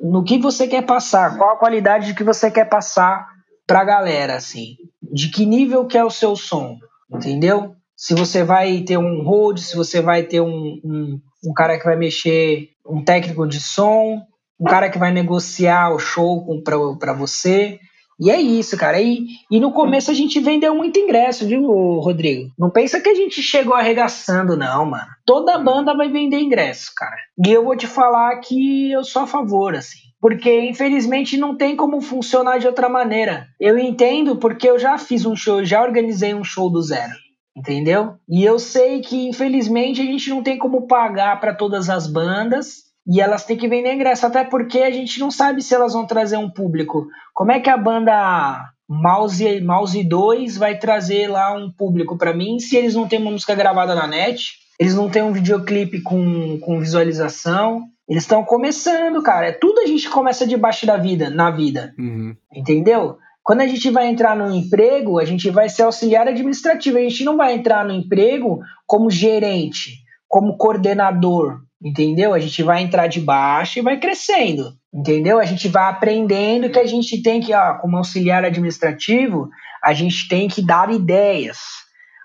no que você quer passar, qual a qualidade que você quer passar pra galera, assim. de que nível que é o seu som, entendeu? Se você vai ter um hold, se você vai ter um, um, um cara que vai mexer, um técnico de som, um cara que vai negociar o show para você. E é isso, cara. E, e no começo a gente vendeu muito ingresso, viu, Rodrigo? Não pensa que a gente chegou arregaçando, não, mano. Toda banda vai vender ingresso, cara. E eu vou te falar que eu sou a favor, assim. Porque, infelizmente, não tem como funcionar de outra maneira. Eu entendo porque eu já fiz um show, já organizei um show do zero. Entendeu? E eu sei que, infelizmente, a gente não tem como pagar para todas as bandas e elas têm que vender ingresso, até porque a gente não sabe se elas vão trazer um público. Como é que a banda Mouse, Mouse 2 vai trazer lá um público para mim se eles não têm uma música gravada na net, eles não têm um videoclipe com, com visualização, eles estão começando, cara. É tudo a gente começa debaixo da vida, na vida. Uhum. Entendeu? Quando a gente vai entrar no emprego, a gente vai ser auxiliar administrativo. A gente não vai entrar no emprego como gerente, como coordenador, entendeu? A gente vai entrar de baixo e vai crescendo, entendeu? A gente vai aprendendo que a gente tem que, ó, como auxiliar administrativo, a gente tem que dar ideias,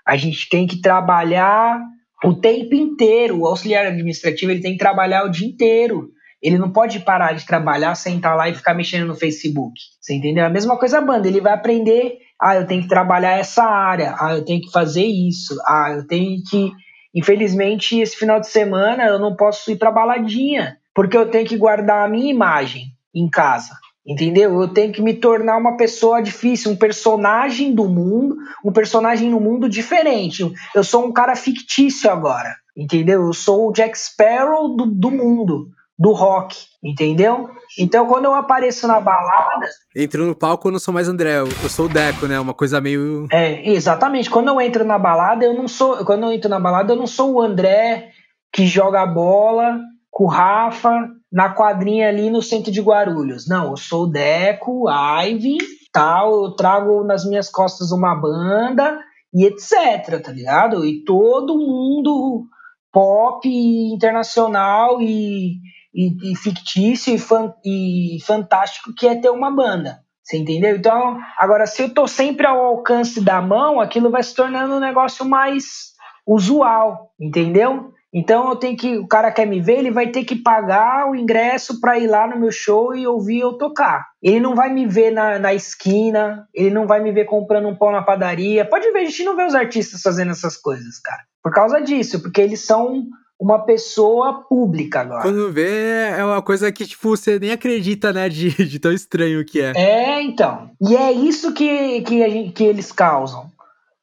a gente tem que trabalhar o tempo inteiro. O auxiliar administrativo ele tem que trabalhar o dia inteiro. Ele não pode parar de trabalhar, sentar lá e ficar mexendo no Facebook. Você entendeu? A mesma coisa a banda. Ele vai aprender. Ah, eu tenho que trabalhar essa área. Ah, eu tenho que fazer isso. Ah, eu tenho que Infelizmente, esse final de semana eu não posso ir para baladinha, porque eu tenho que guardar a minha imagem em casa. Entendeu? Eu tenho que me tornar uma pessoa difícil, um personagem do mundo, um personagem no mundo diferente. Eu sou um cara fictício agora, entendeu? Eu sou o Jack Sparrow do, do mundo do rock, entendeu? Então quando eu apareço na balada. Entro no palco, eu não sou mais André, eu sou o Deco, né? Uma coisa meio. É, exatamente. Quando eu entro na balada, eu não sou. Quando eu entro na balada, eu não sou o André que joga bola com o Rafa na quadrinha ali no centro de Guarulhos. Não, eu sou o Deco, Ivy, tal, eu trago nas minhas costas uma banda e etc, tá ligado? E todo mundo pop internacional e e, e fictício e, fan, e fantástico que é ter uma banda. Você entendeu? Então, agora, se eu tô sempre ao alcance da mão, aquilo vai se tornando um negócio mais usual, entendeu? Então eu tenho que, o cara quer me ver, ele vai ter que pagar o ingresso para ir lá no meu show e ouvir eu tocar. Ele não vai me ver na, na esquina, ele não vai me ver comprando um pão na padaria. Pode ver, a gente não vê os artistas fazendo essas coisas, cara. Por causa disso, porque eles são uma pessoa pública agora. Quando vê, é uma coisa que, tipo, você nem acredita, né, de, de tão estranho que é. É, então. E é isso que, que, gente, que eles causam.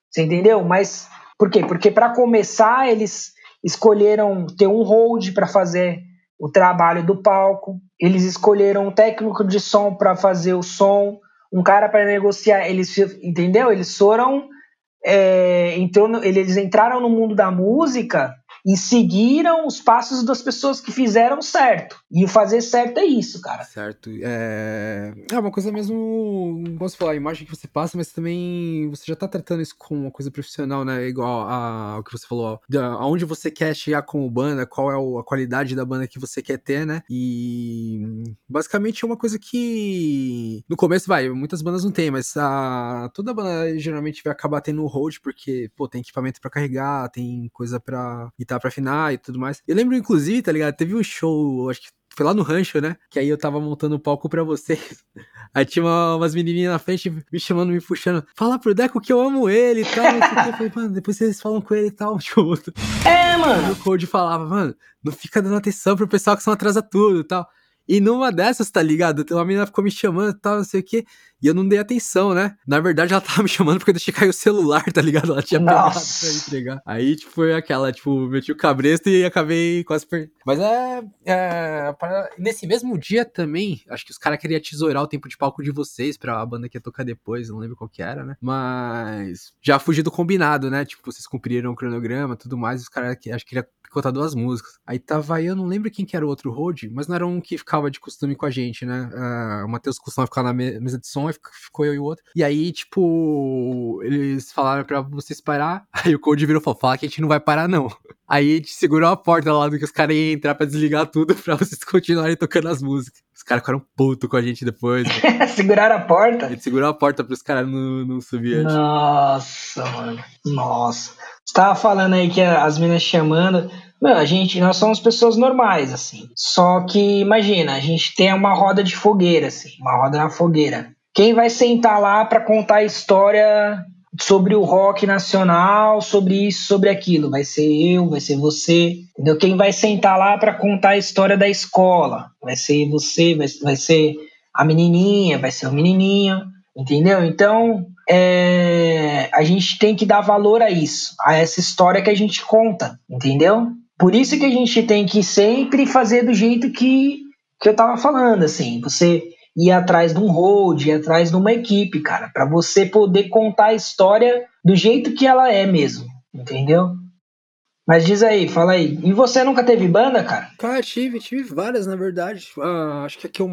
Você entendeu? Mas por quê? Porque para começar, eles escolheram ter um hold para fazer o trabalho do palco. Eles escolheram um técnico de som para fazer o som, um cara para negociar. Eles, entendeu? Eles foram. É, entrou, eles entraram no mundo da música e seguiram os passos das pessoas que fizeram certo. E fazer certo é isso, cara. Certo. É, é uma coisa mesmo, posso falar, a imagem que você passa, mas também você já tá tratando isso como uma coisa profissional, né? Igual ao que você falou, aonde você quer chegar como banda, qual é a qualidade da banda que você quer ter, né? E basicamente é uma coisa que no começo vai, muitas bandas não tem, mas a, toda banda geralmente vai acabar tendo um hold porque, pô, tem equipamento para carregar, tem coisa tá pra afinar e tudo mais. Eu lembro, inclusive, tá ligado? Teve um show, acho que foi lá no rancho, né? Que aí eu tava montando o palco pra vocês. Aí tinha uma, umas menininhas na frente me chamando, me puxando. Fala pro Deco que eu amo ele e tal. eu falei, mano, depois vocês falam com ele e tal. Tipo, é, mano. o Code falava, mano, não fica dando atenção pro pessoal que são atrasa tudo e tal. E numa dessas, tá ligado? Uma menina ficou me chamando e tal, não sei o quê. E eu não dei atenção, né? Na verdade, ela tava me chamando porque eu deixei cair o celular, tá ligado? Ela tinha pegado pra entregar. Aí, tipo, foi aquela, tipo, meti o cabresto e acabei quase per... Mas é. é para... Nesse mesmo dia também, acho que os caras queriam tesourar o tempo de palco de vocês pra a banda que ia tocar depois, não lembro qual que era, né? Mas. Já fugi do combinado, né? Tipo, vocês cumpriram o cronograma tudo mais, os caras acho que queria contar duas músicas. Aí tava eu, não lembro quem que era o outro road, mas não era um que ficava de costume com a gente, né? Uh, o Matheus costumava ficar na mesa de som e ficou eu e o outro. E aí, tipo, eles falaram pra vocês parar. Aí o Code virou e falou: fala que a gente não vai parar, não. Aí a gente segurou a porta lá do que os caras iam entrar pra desligar tudo pra vocês continuarem tocando as músicas. Os caras ficaram putos com a gente depois. Seguraram a porta? A gente segurou a porta pros caras não, não subir. Nossa, mano. Nossa. Você tava falando aí que as meninas chamando. Meu, a gente, nós somos pessoas normais, assim. Só que, imagina, a gente tem uma roda de fogueira, assim. Uma roda na fogueira. Quem vai sentar lá para contar a história sobre o rock nacional, sobre isso, sobre aquilo. Vai ser eu, vai ser você. Entendeu? Quem vai sentar lá para contar a história da escola? Vai ser você, vai, vai ser a menininha, vai ser o menininho. Entendeu? Então, é, a gente tem que dar valor a isso, a essa história que a gente conta, entendeu? Por isso que a gente tem que sempre fazer do jeito que, que eu tava falando, assim, você ir atrás de um hold, ir atrás de uma equipe, cara, para você poder contar a história do jeito que ela é mesmo, entendeu? Mas diz aí, fala aí. E você nunca teve banda, cara? Cara, tive, tive várias, na verdade. Ah, acho que a que eu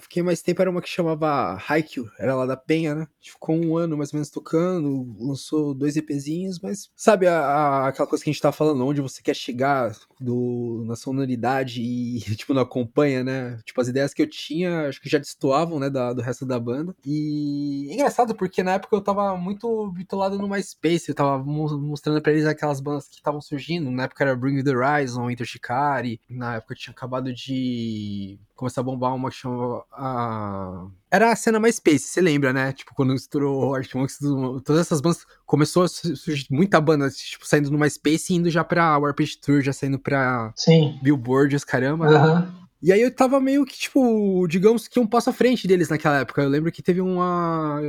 fiquei mais tempo era uma que chamava Haikyuu, era lá da Penha, né? Ficou um ano mais ou menos tocando, lançou dois EPzinhos, mas sabe a, a, aquela coisa que a gente tava falando, onde você quer chegar do, na sonoridade e, tipo, não acompanha, né? Tipo, as ideias que eu tinha, acho que já destoavam, né, da, do resto da banda. E é engraçado, porque na época eu tava muito bitolado no MySpace, eu tava mostrando pra eles aquelas bandas que estavam surgindo surgindo. Na época era Bring the Horizon, Enter Shikari. Na época tinha acabado de começar a bombar uma que chamava. A... Era a cena mais Space, você lembra, né? Tipo, quando estourou o Arctic Monkeys, todas essas bandas. Começou a surgir muita banda, tipo, saindo no MySpace e indo já pra Warpage Tour, já saindo pra Sim. Billboard, os caramba. Uhum. E aí eu tava meio que, tipo, digamos que um passo à frente deles naquela época. Eu lembro que teve uma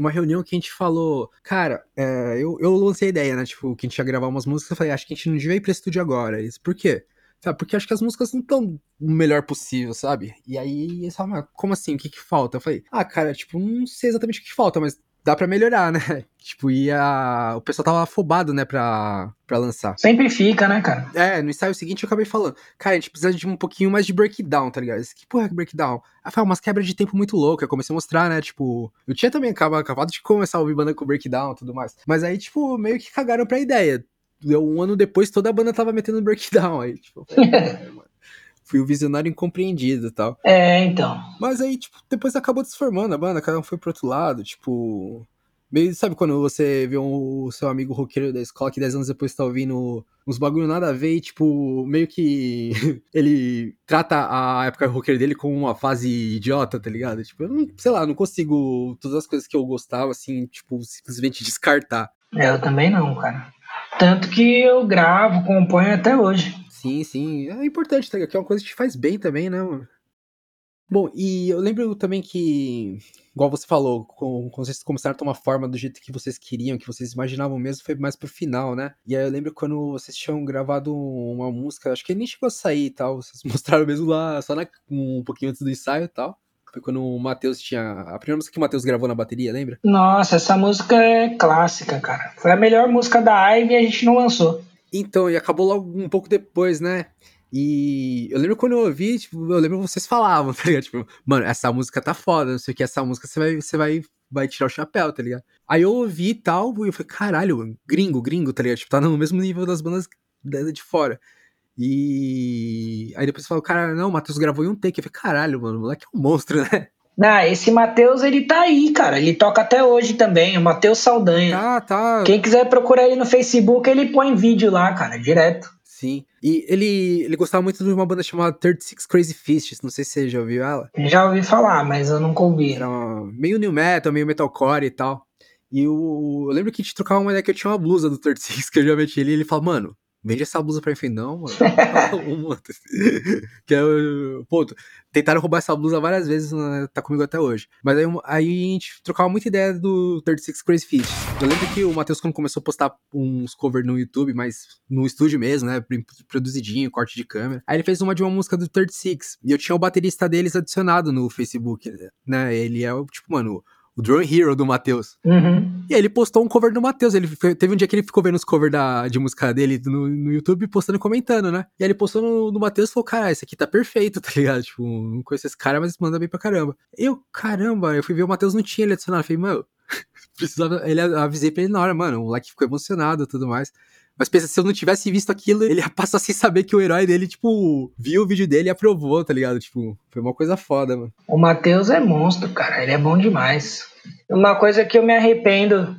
uma reunião que a gente falou, cara, é, eu, eu lancei a ideia, né? Tipo, que a gente ia gravar umas músicas, eu falei, acho que a gente não devia ir pra estúdio agora. Eles, por quê? Sabe, porque acho que as músicas não estão o melhor possível, sabe? E aí eles falaram, como assim? O que que falta? Eu falei, ah, cara, tipo, não sei exatamente o que falta, mas dá para melhorar, né? Tipo, ia. O pessoal tava afobado, né, pra, pra lançar. Sempre fica, né, cara? É, no ensaio seguinte eu acabei falando, cara, a gente precisa de um pouquinho mais de breakdown, tá ligado? Que porra é breakdown? Aí foi umas quebras de tempo muito louca. Eu comecei a mostrar, né? Tipo, eu tinha também acabado de começar a ouvir banda com breakdown e tudo mais. Mas aí, tipo, meio que cagaram pra ideia. Um ano depois toda a banda tava metendo breakdown. Aí, tipo, fui o visionário incompreendido e tal. É, então. Mas aí, tipo, depois acabou transformando a banda, cada um foi pro outro lado, tipo. Meio, sabe quando você vê um, o seu amigo roqueiro da escola que 10 anos depois tá ouvindo uns bagulho nada a ver e, tipo, meio que ele trata a época roqueira dele como uma fase idiota, tá ligado? Tipo, eu não, sei lá, não consigo todas as coisas que eu gostava, assim, tipo, simplesmente descartar. É, eu também não, cara. Tanto que eu gravo, componho até hoje. Sim, sim. É importante, tá? Que é uma coisa que te faz bem também, né? Bom, e eu lembro também que, igual você falou, quando vocês começaram a tomar forma do jeito que vocês queriam, que vocês imaginavam mesmo, foi mais pro final, né? E aí eu lembro quando vocês tinham gravado uma música, acho que nem chegou a sair e tal, vocês mostraram mesmo lá, só na, um pouquinho antes do ensaio e tal. Foi quando o Matheus tinha. A primeira música que o Matheus gravou na bateria, lembra? Nossa, essa música é clássica, cara. Foi a melhor música da Ivy e a gente não lançou. Então, e acabou logo um pouco depois, né? E eu lembro quando eu ouvi, tipo, eu lembro vocês falavam, tá ligado? Tipo, mano, essa música tá foda, não sei o que, essa música você vai, você vai, vai tirar o chapéu, tá ligado? Aí eu ouvi e tal, e eu falei, caralho, gringo, gringo, tá ligado? Tipo, tá no mesmo nível das bandas de fora. E aí depois falou, cara, não, o Matheus gravou em um take. Eu falei, caralho, mano, o moleque é um monstro, né? Não, esse Matheus, ele tá aí, cara. Ele toca até hoje também, o Matheus Saldanha. Tá, tá. Quem quiser procurar ele no Facebook, ele põe vídeo lá, cara, direto. Sim. E ele, ele gostava muito de uma banda chamada 36 Crazy Fists. Não sei se você já ouviu ela. Já ouvi falar, mas eu nunca ouvi. Era uma, meio new metal, meio metalcore e tal. E eu, eu lembro que a gente trocava uma ideia que eu tinha uma blusa do 36 que eu já meti ele e ele falou, mano, Vende essa blusa pra mim. Não, mano. que é o. Ponto. Tentaram roubar essa blusa várias vezes, né, tá comigo até hoje. Mas aí, aí a gente trocava muita ideia do 36 Crazy Fish. Eu lembro que o Matheus, quando começou a postar uns covers no YouTube, mas no estúdio mesmo, né? Produzidinho, corte de câmera. Aí ele fez uma de uma música do 36. E eu tinha o baterista deles adicionado no Facebook, né? Ele é o, tipo, mano, o Drone Hero do Matheus. Uhum. E aí ele postou um cover do Matheus. Ele teve um dia que ele ficou vendo os covers da, de música dele no, no YouTube, postando e comentando, né? E aí ele postou no, no Matheus e falou: Cara, esse aqui tá perfeito, tá ligado? Tipo, não conheço esse cara, mas manda bem pra caramba. Eu, caramba, eu fui ver o Matheus não tinha ele adicionado. Eu falei, mano, precisava. Ele avisei pra ele na hora, mano. O moleque ficou emocionado e tudo mais. Mas pensa, se eu não tivesse visto aquilo, ele ia passar sem saber que o herói dele, tipo, viu o vídeo dele e aprovou, tá ligado? Tipo, foi uma coisa foda, mano. O Matheus é monstro, cara. Ele é bom demais. Uma coisa que eu me arrependo.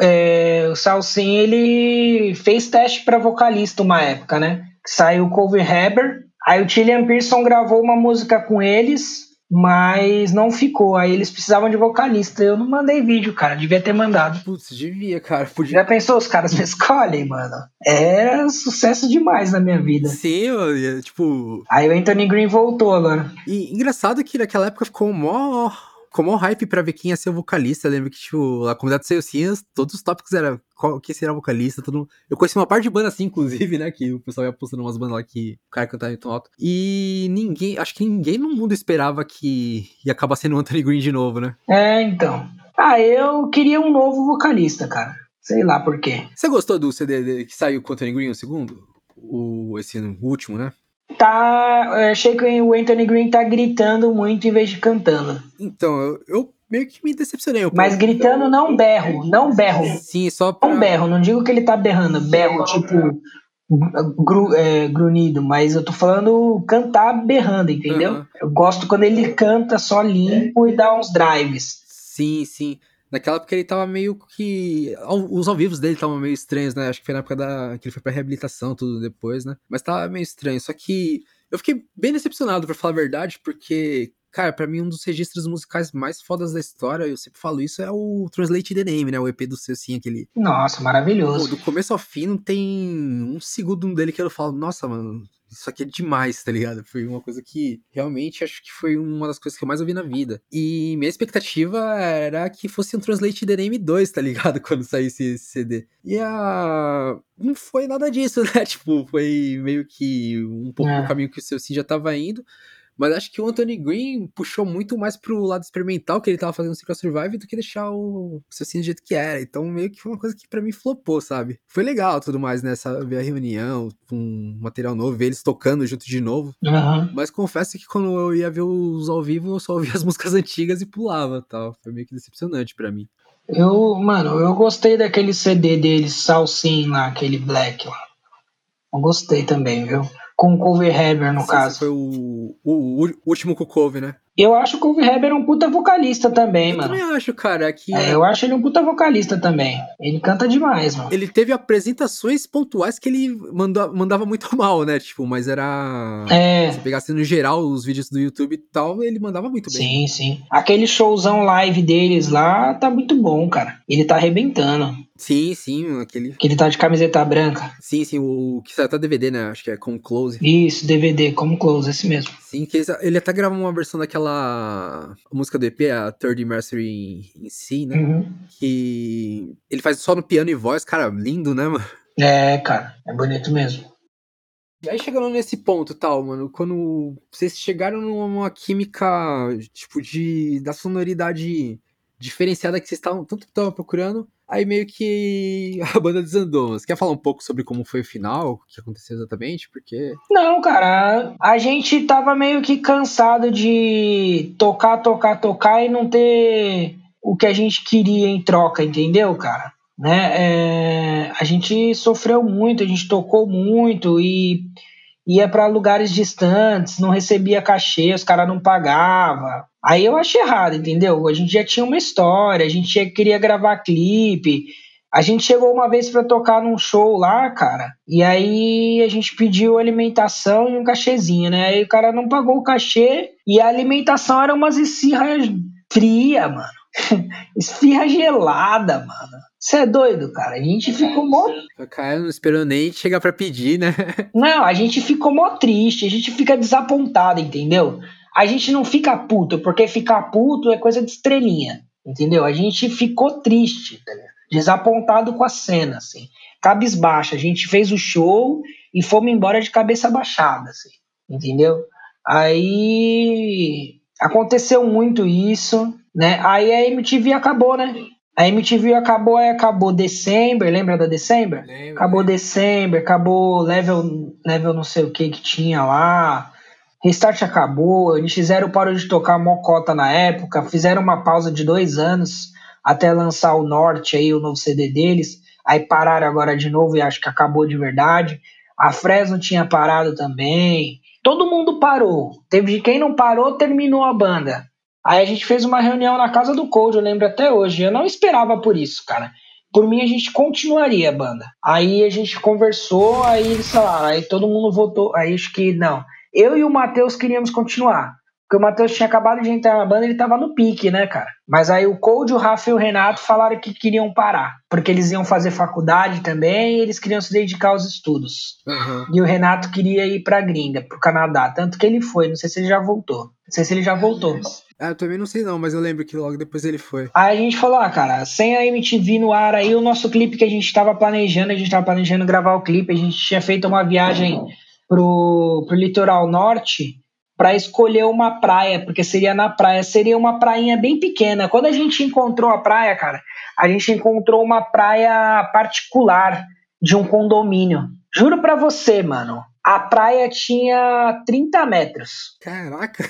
é, o Salsin, ele fez teste pra vocalista uma época, né? Saiu o Cover Heber. Aí o Tillian Pearson gravou uma música com eles, mas não ficou. Aí eles precisavam de vocalista. Eu não mandei vídeo, cara. Devia ter mandado. Putz, devia, cara. Podia. Já pensou, os caras me escolhem, mano? É sucesso demais na minha vida. Sim, mano, e, tipo. Aí o Anthony Green voltou agora. E engraçado que naquela época ficou mó. Ficou mó hype pra ver quem ia ser o vocalista. Eu lembro que, tipo, a comunidade de Celcinhas, todos os tópicos eram qual, quem será o vocalista. Todo... Eu conheci uma parte de banda assim, inclusive, né? Que o pessoal ia postando umas bandas lá que o cara cantava em tom alto. E ninguém, acho que ninguém no mundo esperava que ia acabar sendo o Anthony Green de novo, né? É, então. Ah, eu queria um novo vocalista, cara. Sei lá por quê. Você gostou do CD que saiu com o Anthony Green, o segundo? O, esse último, né? Tá. eu Achei que o Anthony Green tá gritando muito em vez de cantando. Então, eu, eu meio que me decepcionei. um Mas gritando não berro, não berro. Sim, só pra... Não berro, não digo que ele tá berrando, berro tipo gru- é, grunhido, mas eu tô falando cantar berrando, entendeu? Aham. Eu gosto quando ele canta só limpo e dá uns drives. Sim, sim. Naquela época ele tava meio que. Os ao vivos dele estavam meio estranhos, né? Acho que foi na época da... que ele foi pra reabilitação, tudo depois, né? Mas tava meio estranho. Só que eu fiquei bem decepcionado, pra falar a verdade, porque, cara, pra mim um dos registros musicais mais fodas da história, eu sempre falo isso, é o Translate the Name, né? O EP do Celcinha, aquele. Nossa, Pô, maravilhoso. do começo ao fim não tem um segundo dele que eu falo, nossa, mano, isso aqui é demais, tá ligado? Foi uma coisa que realmente acho que foi uma das coisas que eu mais ouvi na vida. E minha expectativa era que fosse um Translate the Name 2, tá ligado? Quando saísse esse CD. E a. Não foi nada disso, né? Tipo, foi meio que um pouco É. o caminho que o seu sim já tava indo. Mas acho que o Anthony Green puxou muito mais pro lado experimental que ele tava fazendo no Secret Survive do que deixar o Assassino do jeito que era. Então meio que foi uma coisa que pra mim flopou, sabe? Foi legal tudo mais, né? Ver a reunião com um material novo, ver eles tocando junto de novo. Aham. Mas confesso que quando eu ia ver os ao vivo, eu só ouvia as músicas antigas e pulava tal. Foi meio que decepcionante pra mim. Eu, mano, eu gostei daquele CD dele, Salsin lá, aquele Black lá. Eu gostei também, viu? Com o Cover Heber, no caso. Foi o, o, o último Kukove, né? Eu acho que o Heber é um puta vocalista também, eu mano. também acho, cara, que É, eu acho ele um puta vocalista também. Ele canta demais, mano. ele teve apresentações pontuais que ele manda, mandava muito mal, né? Tipo, mas era. É, Se pegasse no geral os vídeos do YouTube e tal, ele mandava muito bem. sim, sim. Aquele showzão live deles lá tá muito bom, cara. Ele tá arrebentando. Sim, sim, aquele. Que ele tá de camiseta branca. Sim, sim, o que saiu até DVD, né? Acho que é com Close. Isso, DVD, como close, esse mesmo. Sim, que eles- ele até gravou uma versão daquela música do EP, a Third Mercury em si, né? Uhum. Que ele faz só no piano e voz, cara, lindo, né, mano? É, cara, é bonito mesmo. E aí chegando nesse ponto, tal, mano, quando vocês chegaram numa química, tipo, de da sonoridade diferenciada que vocês estavam tanto estavam procurando, aí meio que a banda desandou. Você quer falar um pouco sobre como foi o final, o que aconteceu exatamente? Porque Não, cara, a gente tava meio que cansado de tocar, tocar, tocar e não ter o que a gente queria em troca, entendeu, cara? Né? É, a gente sofreu muito, a gente tocou muito e ia para lugares distantes, não recebia cachê, os caras não pagavam. Aí eu achei errado, entendeu? A gente já tinha uma história, a gente já queria gravar clipe, a gente chegou uma vez pra tocar num show lá, cara, e aí a gente pediu alimentação e um cachezinho, né? Aí o cara não pagou o cachê e a alimentação era umas esfirras fria, mano. Esfirra gelada, mano. Você é doido, cara? A gente ficou mó. o cara não esperou nem chegar pra pedir, né? Não, a gente ficou mó triste, a gente fica desapontado, entendeu? A gente não fica puto, porque ficar puto é coisa de estrelinha, entendeu? A gente ficou triste, tá desapontado com a cena, assim. Cabisbaixa, a gente fez o show e fomos embora de cabeça baixada, assim, entendeu? Aí aconteceu muito isso né? Aí a MTV acabou, né? A MTV acabou, aí acabou December, lembra da December? Acabou. December, acabou level, level não sei o que que tinha lá. Restart acabou, eles fizeram parou de tocar mocota na época, fizeram uma pausa de dois anos até lançar o Norte aí, o novo CD deles. Aí pararam agora de novo e acho que acabou de verdade. A Fresno tinha parado também. Todo mundo parou. Teve de quem não parou, terminou a banda. Aí a gente fez uma reunião na casa do Cold, eu lembro até hoje. Eu não esperava por isso, cara. Por mim, a gente continuaria a banda. Aí a gente conversou, aí eles falaram, aí todo mundo votou. Aí acho que não. Eu e o Matheus queríamos continuar. Porque o Matheus tinha acabado de entrar na banda, ele tava no pique, né, cara? Mas aí o Cold, o Rafa e o Renato falaram que queriam parar. Porque eles iam fazer faculdade também e eles queriam se dedicar aos estudos. Aham. E o Renato queria ir pra gringa, pro Canadá. Tanto que ele foi, não sei se ele já voltou. Não sei se ele já voltou. Ah, eu também não sei não, mas eu lembro que logo depois ele foi. Aí a gente falou, ah, cara, sem a MTV no ar aí, o nosso clipe que a gente tava planejando, a gente tava planejando gravar o clipe, a gente tinha feito uma viagem pro, litoral norte para escolher uma praia, porque seria na praia, seria uma prainha bem pequena. Quando a gente encontrou a praia, cara, a gente encontrou uma praia particular de um condomínio. Juro pra você, mano. A praia tinha 30 metros. Caraca,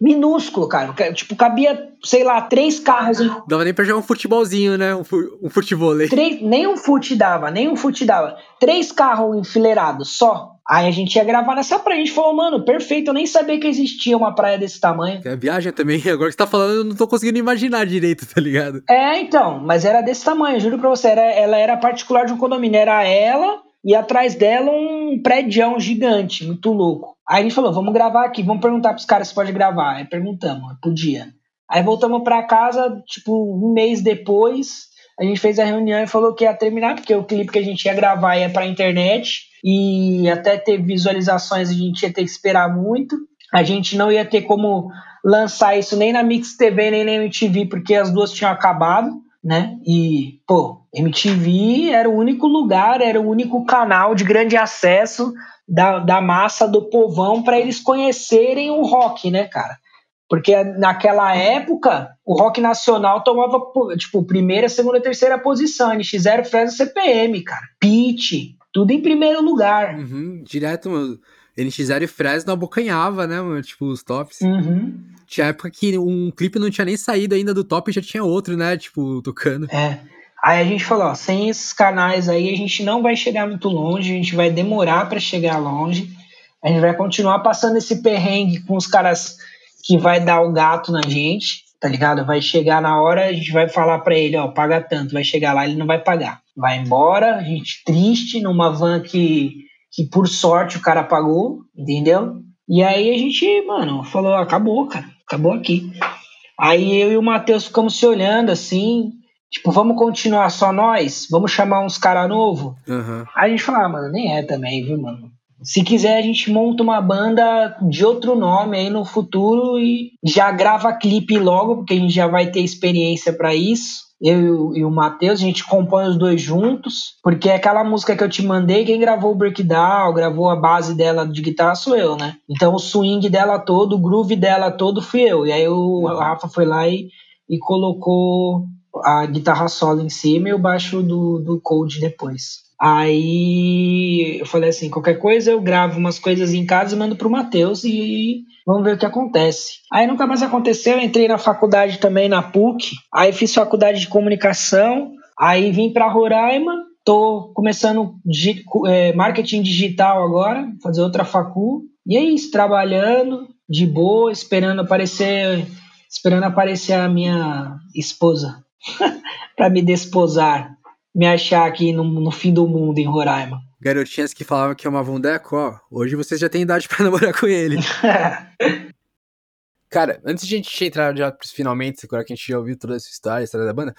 Minúsculo, cara. Tipo, cabia, sei lá, três carros em dava nem pra jogar um futebolzinho, né? Um, fu um. Três, nem um fute dava, nem um fute dava. Três carros enfileirados só. Aí a gente ia gravar nessa praia. A gente falou, mano, perfeito. Eu nem sabia que existia uma praia desse tamanho. É viagem também, agora que você tá falando, eu não tô conseguindo imaginar direito, tá ligado? É, então, mas era desse tamanho, juro pra você. Era, ela era particular de um condomínio. Era ela e atrás dela um prédio gigante, muito louco. Aí a gente falou, vamos gravar aqui, vamos perguntar pros caras se pode gravar. Aí perguntamos, podia. Aí voltamos pra casa, tipo, um mês depois, a gente fez a reunião e falou que ia terminar, porque o clipe que a gente ia gravar ia pra internet, e até ter visualizações a gente ia ter que esperar muito. A gente não ia ter como lançar isso nem na Mix TV, nem na MTV, porque as duas tinham acabado, né? E, pô, MTV era o único lugar, era o único canal de grande acesso da, da massa do povão para eles conhecerem o rock, né, cara? Porque naquela época, o rock nacional tomava, tipo, primeira, segunda, terceira posição. NX0, Fresno, CPM, cara. Pitch, tudo em primeiro lugar. Uhum, direto, mano. NX0 e Fresno abocanhava, né, mano? Tipo, os tops. Uhum. Tinha época que um clipe não tinha nem saído ainda do top e já tinha outro, né? Tipo, tocando. É. Aí a gente falou, ó, sem esses canais aí a gente não vai chegar muito longe, a gente vai demorar para chegar longe. A gente vai continuar passando esse perrengue com os caras que vai dar o gato na gente, tá ligado? Vai chegar na hora, a gente vai falar para ele, ó, paga tanto, vai chegar lá, ele não vai pagar. Vai embora, a gente triste numa van que que por sorte o cara pagou, entendeu? E aí a gente, mano, falou, acabou, cara, acabou aqui. Aí eu e o Matheus ficamos se olhando assim, tipo, vamos continuar só nós? Vamos chamar uns cara novo? Uhum. Aí a gente falou, ah, mano, nem é também, viu, mano? Se quiser, a gente monta uma banda de outro nome aí no futuro e já grava clipe logo, porque a gente já vai ter experiência para isso. Eu e o Matheus, a gente compõe os dois juntos, porque é aquela música que eu te mandei, quem gravou o breakdown, gravou a base dela de guitarra sou eu, né? Então o swing dela todo, o groove dela todo fui eu. E aí o Rafa foi lá e, e colocou a guitarra solo em cima e o baixo do, do Cold depois. Aí eu falei assim, qualquer coisa eu gravo umas coisas em casa e mando pro Matheus e vamos ver o que acontece. Aí nunca mais aconteceu, eu entrei na faculdade também na PUC, aí fiz faculdade de comunicação, aí vim para Roraima, tô começando é, marketing digital agora, fazer outra facu, e é isso, trabalhando de boa, esperando aparecer, esperando aparecer a minha esposa para me desposar me achar aqui no, no, fim do mundo em Roraima. Garotinhas que falavam que amavam Deco, ó, hoje vocês já têm idade para namorar com ele. Cara, antes de a gente entrar já pros finalmente, agora que a gente já ouviu toda essa história, a história da banda,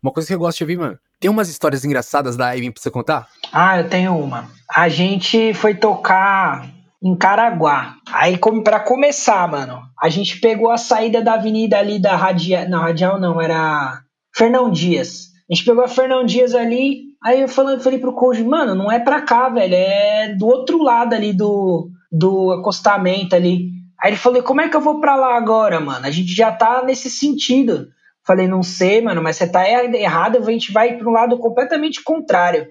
uma coisa que eu gosto de ouvir, mano, tem umas histórias engraçadas da Ivy pra você contar? Ah, eu tenho uma. A gente foi tocar em Caraguá. Aí, como para começar, mano, a gente pegou a saída da avenida ali da Radial, não, Radial não, era Fernão Dias. A gente pegou a Fernão Dias ali, aí eu falei, falei pro coach, mano, não é pra cá, velho, é do outro lado ali do, do acostamento ali. Aí ele falou, como é que eu vou pra lá agora, mano? A gente já tá nesse sentido. Falei, não sei, mano, mas você tá errado, a gente vai para um lado completamente contrário.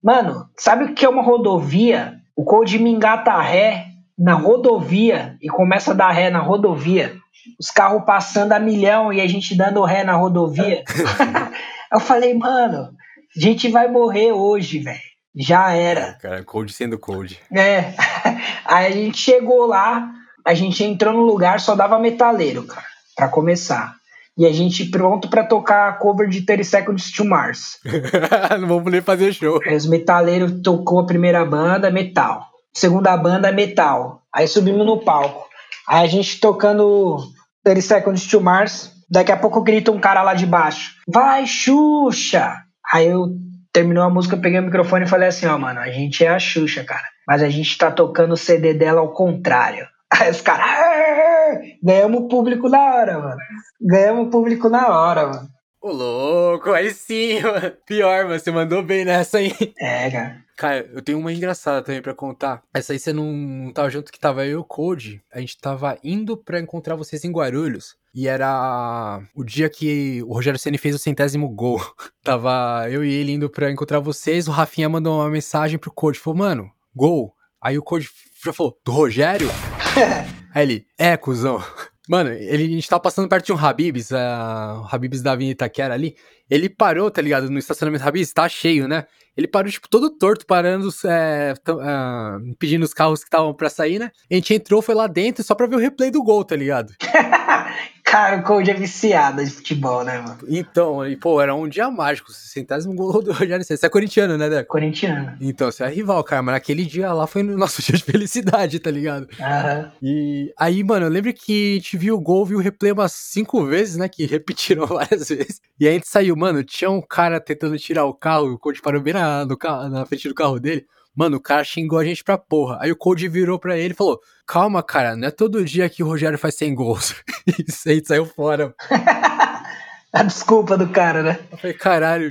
Mano, sabe o que é uma rodovia? O Code me engata ré na rodovia e começa a dar ré na rodovia. Os carros passando a milhão e a gente dando ré na rodovia. eu falei, mano, a gente vai morrer hoje, velho. Já era. Cara, Code sendo Code. É. Aí a gente chegou lá, a gente entrou no lugar, só dava metaleiro, cara, pra começar. E a gente pronto para tocar a cover de 30 Seconds to Mars. Não vamos nem fazer show. Aí os metaleiros tocou a primeira banda, metal. Segunda banda, metal. Aí subimos no palco. Aí a gente tocando 30 Seconds to Mars. Daqui a pouco grita um cara lá de baixo. Vai, Xuxa! Aí eu terminou a música, peguei o microfone e falei assim, ó, mano, a gente é a Xuxa, cara. Mas a gente tá tocando o CD dela ao contrário. Aí os caras. Ganhamos o público na hora, mano. Ganhamos o público na hora, mano. Ô, louco, aí sim, mano. Pior, mano, você mandou bem nessa aí. É, cara. Cara, eu tenho uma engraçada também pra contar. Essa aí você não tava junto que tava eu e o Code. A gente tava indo pra encontrar vocês em Guarulhos. E era o dia que o Rogério Ceni fez o centésimo gol. tava eu e ele indo pra encontrar vocês. O Rafinha mandou uma mensagem pro Code. Falou, mano, gol. Aí o Code já falou, do Rogério? Aí ele, é, cuzão. Mano, ele, a gente tava passando perto de um Habibs, uh, o Habibs da Avenida Itaquera ali. Ele parou, tá ligado? No estacionamento Habibs, tá cheio, né? Ele parou, tipo, todo torto, parando, é, uh, pedindo os carros que estavam pra sair, né? A gente entrou, foi lá dentro só pra ver o replay do gol, tá ligado? Cara, o Code é viciado de futebol, né, mano? Então, e, pô, era um dia mágico. Centésimo gol do Rogério Ceni. Você é corintiano, né, Deco? Corintiano. Então, você é rival, cara. Mas naquele dia lá foi no nosso dia de felicidade, tá ligado? Aham. E aí, mano, eu lembro que a gente viu o gol, viu o replay umas cinco vezes, né? Que repetiram várias vezes. E aí a gente saiu, mano, tinha um cara tentando tirar o carro, o Coach parou bem na, no, na frente do carro dele. Mano, o cara xingou a gente pra porra. Aí o Code virou pra ele e falou: Calma, cara, não é todo dia que o Rogério faz 100 gols. Isso aí saiu fora. a desculpa do cara, né? Eu falei: Caralho.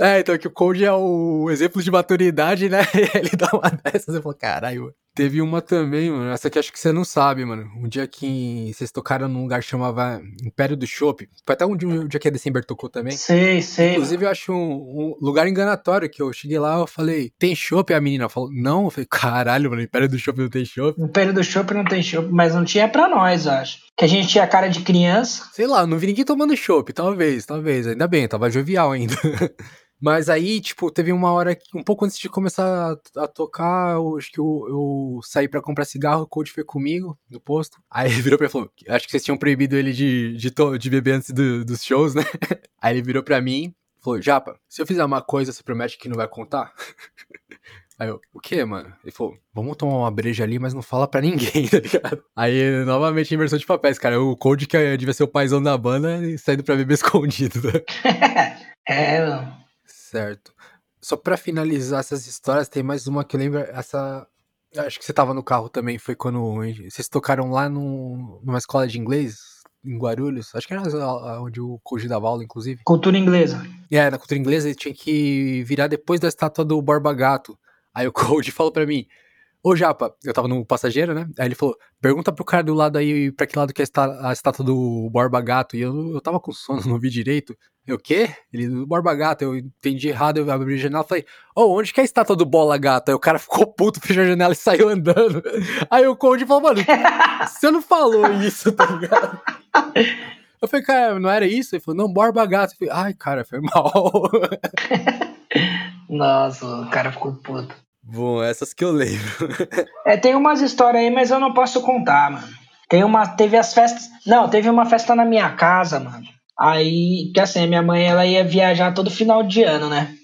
É, então que o Code é o exemplo de maturidade, né? E ele dá uma dessas. Eu falo: Caralho, Teve uma também, mano. Essa aqui acho que você não sabe, mano. Um dia que vocês tocaram num lugar que chamava Império do Chopp. Foi até um dia, um dia que a December tocou também. Sei, sei. Inclusive, eu acho um, um, lugar enganatório que eu cheguei lá, eu falei, tem chopp? A menina falou, não. Eu falei, caralho, mano, Império do Chopp não tem chopp. Império do Chopp não tem chopp, mas não tinha pra nós, acho. Que a gente tinha cara de criança. Sei lá, não vi ninguém tomando chopp, talvez, talvez. Ainda bem, tava jovial ainda. Mas aí, tipo, teve uma hora que, um pouco antes de começar a, a tocar, eu, acho que eu, eu saí para comprar cigarro, o coach foi comigo no posto. Aí ele virou pra mim e falou: Acho que vocês tinham proibido ele de, de, de beber antes do, dos shows, né? Aí ele virou pra mim falou: Japa, se eu fizer uma coisa, você promete que não vai contar? Aí eu, o que, mano? Ele falou, vamos tomar uma breja ali, mas não fala pra ninguém, tá ligado? Aí, novamente, inversão de papéis, cara. O Code, que devia ser o paizão da banda, saindo pra beber escondido, né? é, mano. Certo. Só para finalizar essas histórias, tem mais uma que eu lembro. Essa. Acho que você tava no carro também. Foi quando vocês tocaram lá no, numa escola de inglês, em Guarulhos. Acho que era onde o Koji dava aula, inclusive. Cultura inglesa. É, na cultura inglesa ele tinha que virar depois da estátua do Borba Gato. Aí o Koji falou para mim: Ô Japa, eu tava no passageiro, né? Aí ele falou: pergunta pro cara do lado aí pra que lado que é a estátua do Borba Gato. E eu, eu tava com sono, não vi direito. Eu, o quê? Ele, do Borba Gato, eu entendi errado, eu abri a janela e falei, ô, oh, onde que é a estátua do Bola Gato? Aí o cara ficou puto, fechou a janela e saiu andando. Aí o Conde falou, mano, você não falou isso, tá ligado? Eu falei, cara, não era isso? Ele falou, não, Borba Gato. Eu falei, ai, cara, foi mal. Nossa, o cara ficou puto. Bom, essas que eu lembro. é, tem umas histórias aí, mas eu não posso contar, mano. Tem uma, teve as festas, não, teve uma festa na minha casa, mano Aí, que assim, a minha mãe ela ia viajar todo final de ano, né?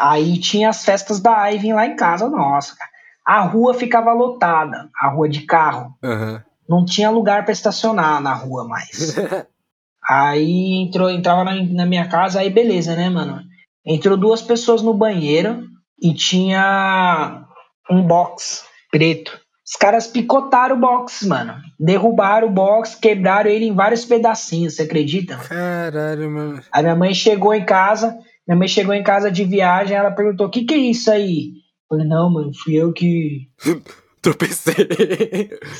Aí tinha as festas da Ivan lá em casa, nossa, cara. A rua ficava lotada, a rua de carro. Uhum. Não tinha lugar para estacionar na rua mais. aí entrou, entrava na, na minha casa, aí beleza, né, mano? Entrou duas pessoas no banheiro e tinha um box preto. Os caras picotaram o box, mano. Derrubaram o box, quebraram ele em vários pedacinhos, você acredita? Caralho, mano. A minha mãe chegou em casa, minha mãe chegou em casa de viagem, ela perguntou: o que, que é isso aí? Eu falei, não, mano, fui eu que. tropecei.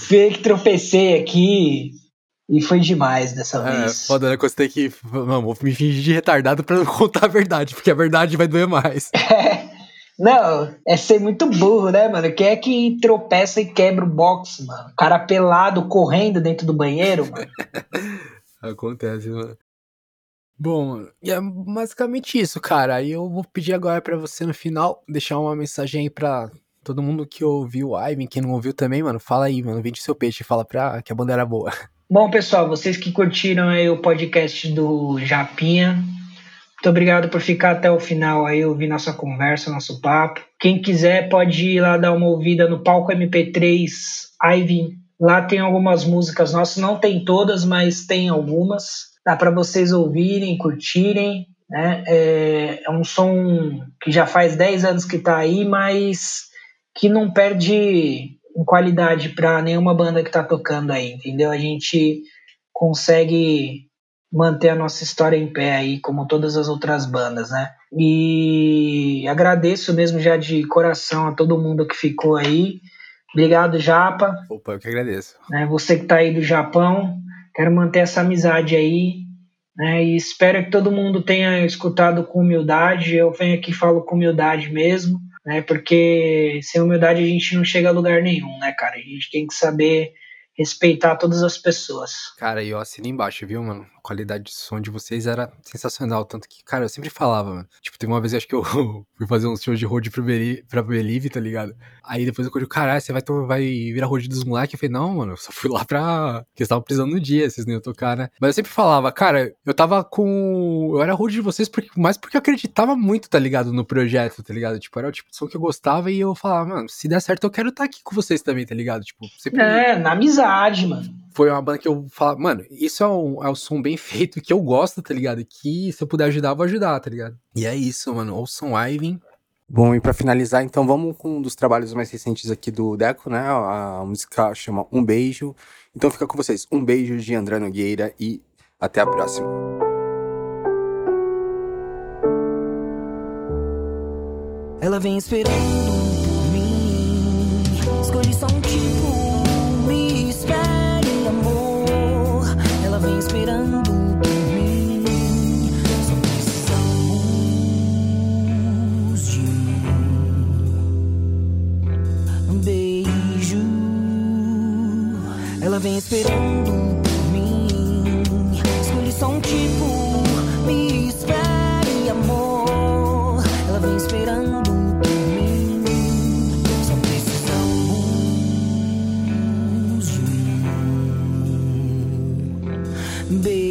Fui que tropecei aqui. E foi demais dessa É, vez. foda, né? Que você tem que. Não, vou me fingir de retardado pra não contar a verdade, porque a verdade vai doer mais. Não, é ser muito burro, né, mano? Quem é que tropeça e quebra o box, mano? O cara pelado correndo dentro do banheiro, mano. Acontece, mano. Bom, é basicamente isso, cara. Aí eu vou pedir agora pra você no final deixar uma mensagem aí pra todo mundo que ouviu o Ivan, quem não ouviu também, mano. Fala aí, mano. Vende seu peixe, fala pra que a banda era boa. Bom, pessoal, vocês que curtiram aí o podcast do Japinha, muito obrigado por ficar até o final aí, ouvir nossa conversa, nosso papo. Quem quiser pode ir lá dar uma ouvida no palco MP3 Ivy. Lá tem algumas músicas nossas, não tem todas, mas tem algumas. Dá para vocês ouvirem, curtirem. Né? É, é um som que já faz 10 anos que tá aí, mas que não perde qualidade para nenhuma banda que tá tocando aí, entendeu? A gente consegue manter a nossa história em pé aí, como todas as outras bandas, né? E agradeço mesmo já de coração a todo mundo que ficou aí. Obrigado, Japa. Opa, eu que agradeço. Né? Você que tá aí do Japão, quero manter essa amizade aí. Né? E espero que todo mundo tenha escutado com humildade. Eu venho aqui e falo com humildade mesmo né? Porque sem humildade a gente não chega a lugar nenhum, né, cara? A gente tem que saber respeitar todas as pessoas. Cara, e eu assino embaixo, viu, mano? Qualidade de som de vocês era sensacional. Tanto que, cara, eu sempre falava, mano. Tipo, teve uma vez, acho que eu fui fazer uns shows de road pra, Believe, pra Believe, tá ligado? Aí depois eu falei, caralho, você vai, vai virar road dos moleques? Eu falei, não, mano, eu só fui lá pra. Porque eles estavam precisando no dia, vocês não iam tocar, né? Mas eu sempre falava, cara, eu tava com. Eu era road de vocês porque... mais porque eu acreditava muito, tá ligado? No projeto, tá ligado? Tipo, era o tipo de som que eu gostava e eu falava, mano, se der certo eu quero estar aqui com vocês também, tá ligado? Tipo, sempre. É, na amizade, mano foi uma banda que eu falo, mano, isso é um, é um som bem feito que eu gosto, tá ligado? Que se eu puder ajudar, eu vou ajudar, tá ligado? E é isso, mano. Ouçam Ivan. Bom, e pra finalizar, então vamos com um dos trabalhos mais recentes aqui do Deco, né? A música chama Um Beijo. Então fica com vocês. Um beijo de André Nogueira e até a próxima. Ela vem esperando por mim. Escolhi só um tipo, me espere, amor. Ela vem esperando Ela vem esperando por mim. Escolhi só um tipo, me espere, amor. Ela vem esperando por mim. Só precisamos de um beijo.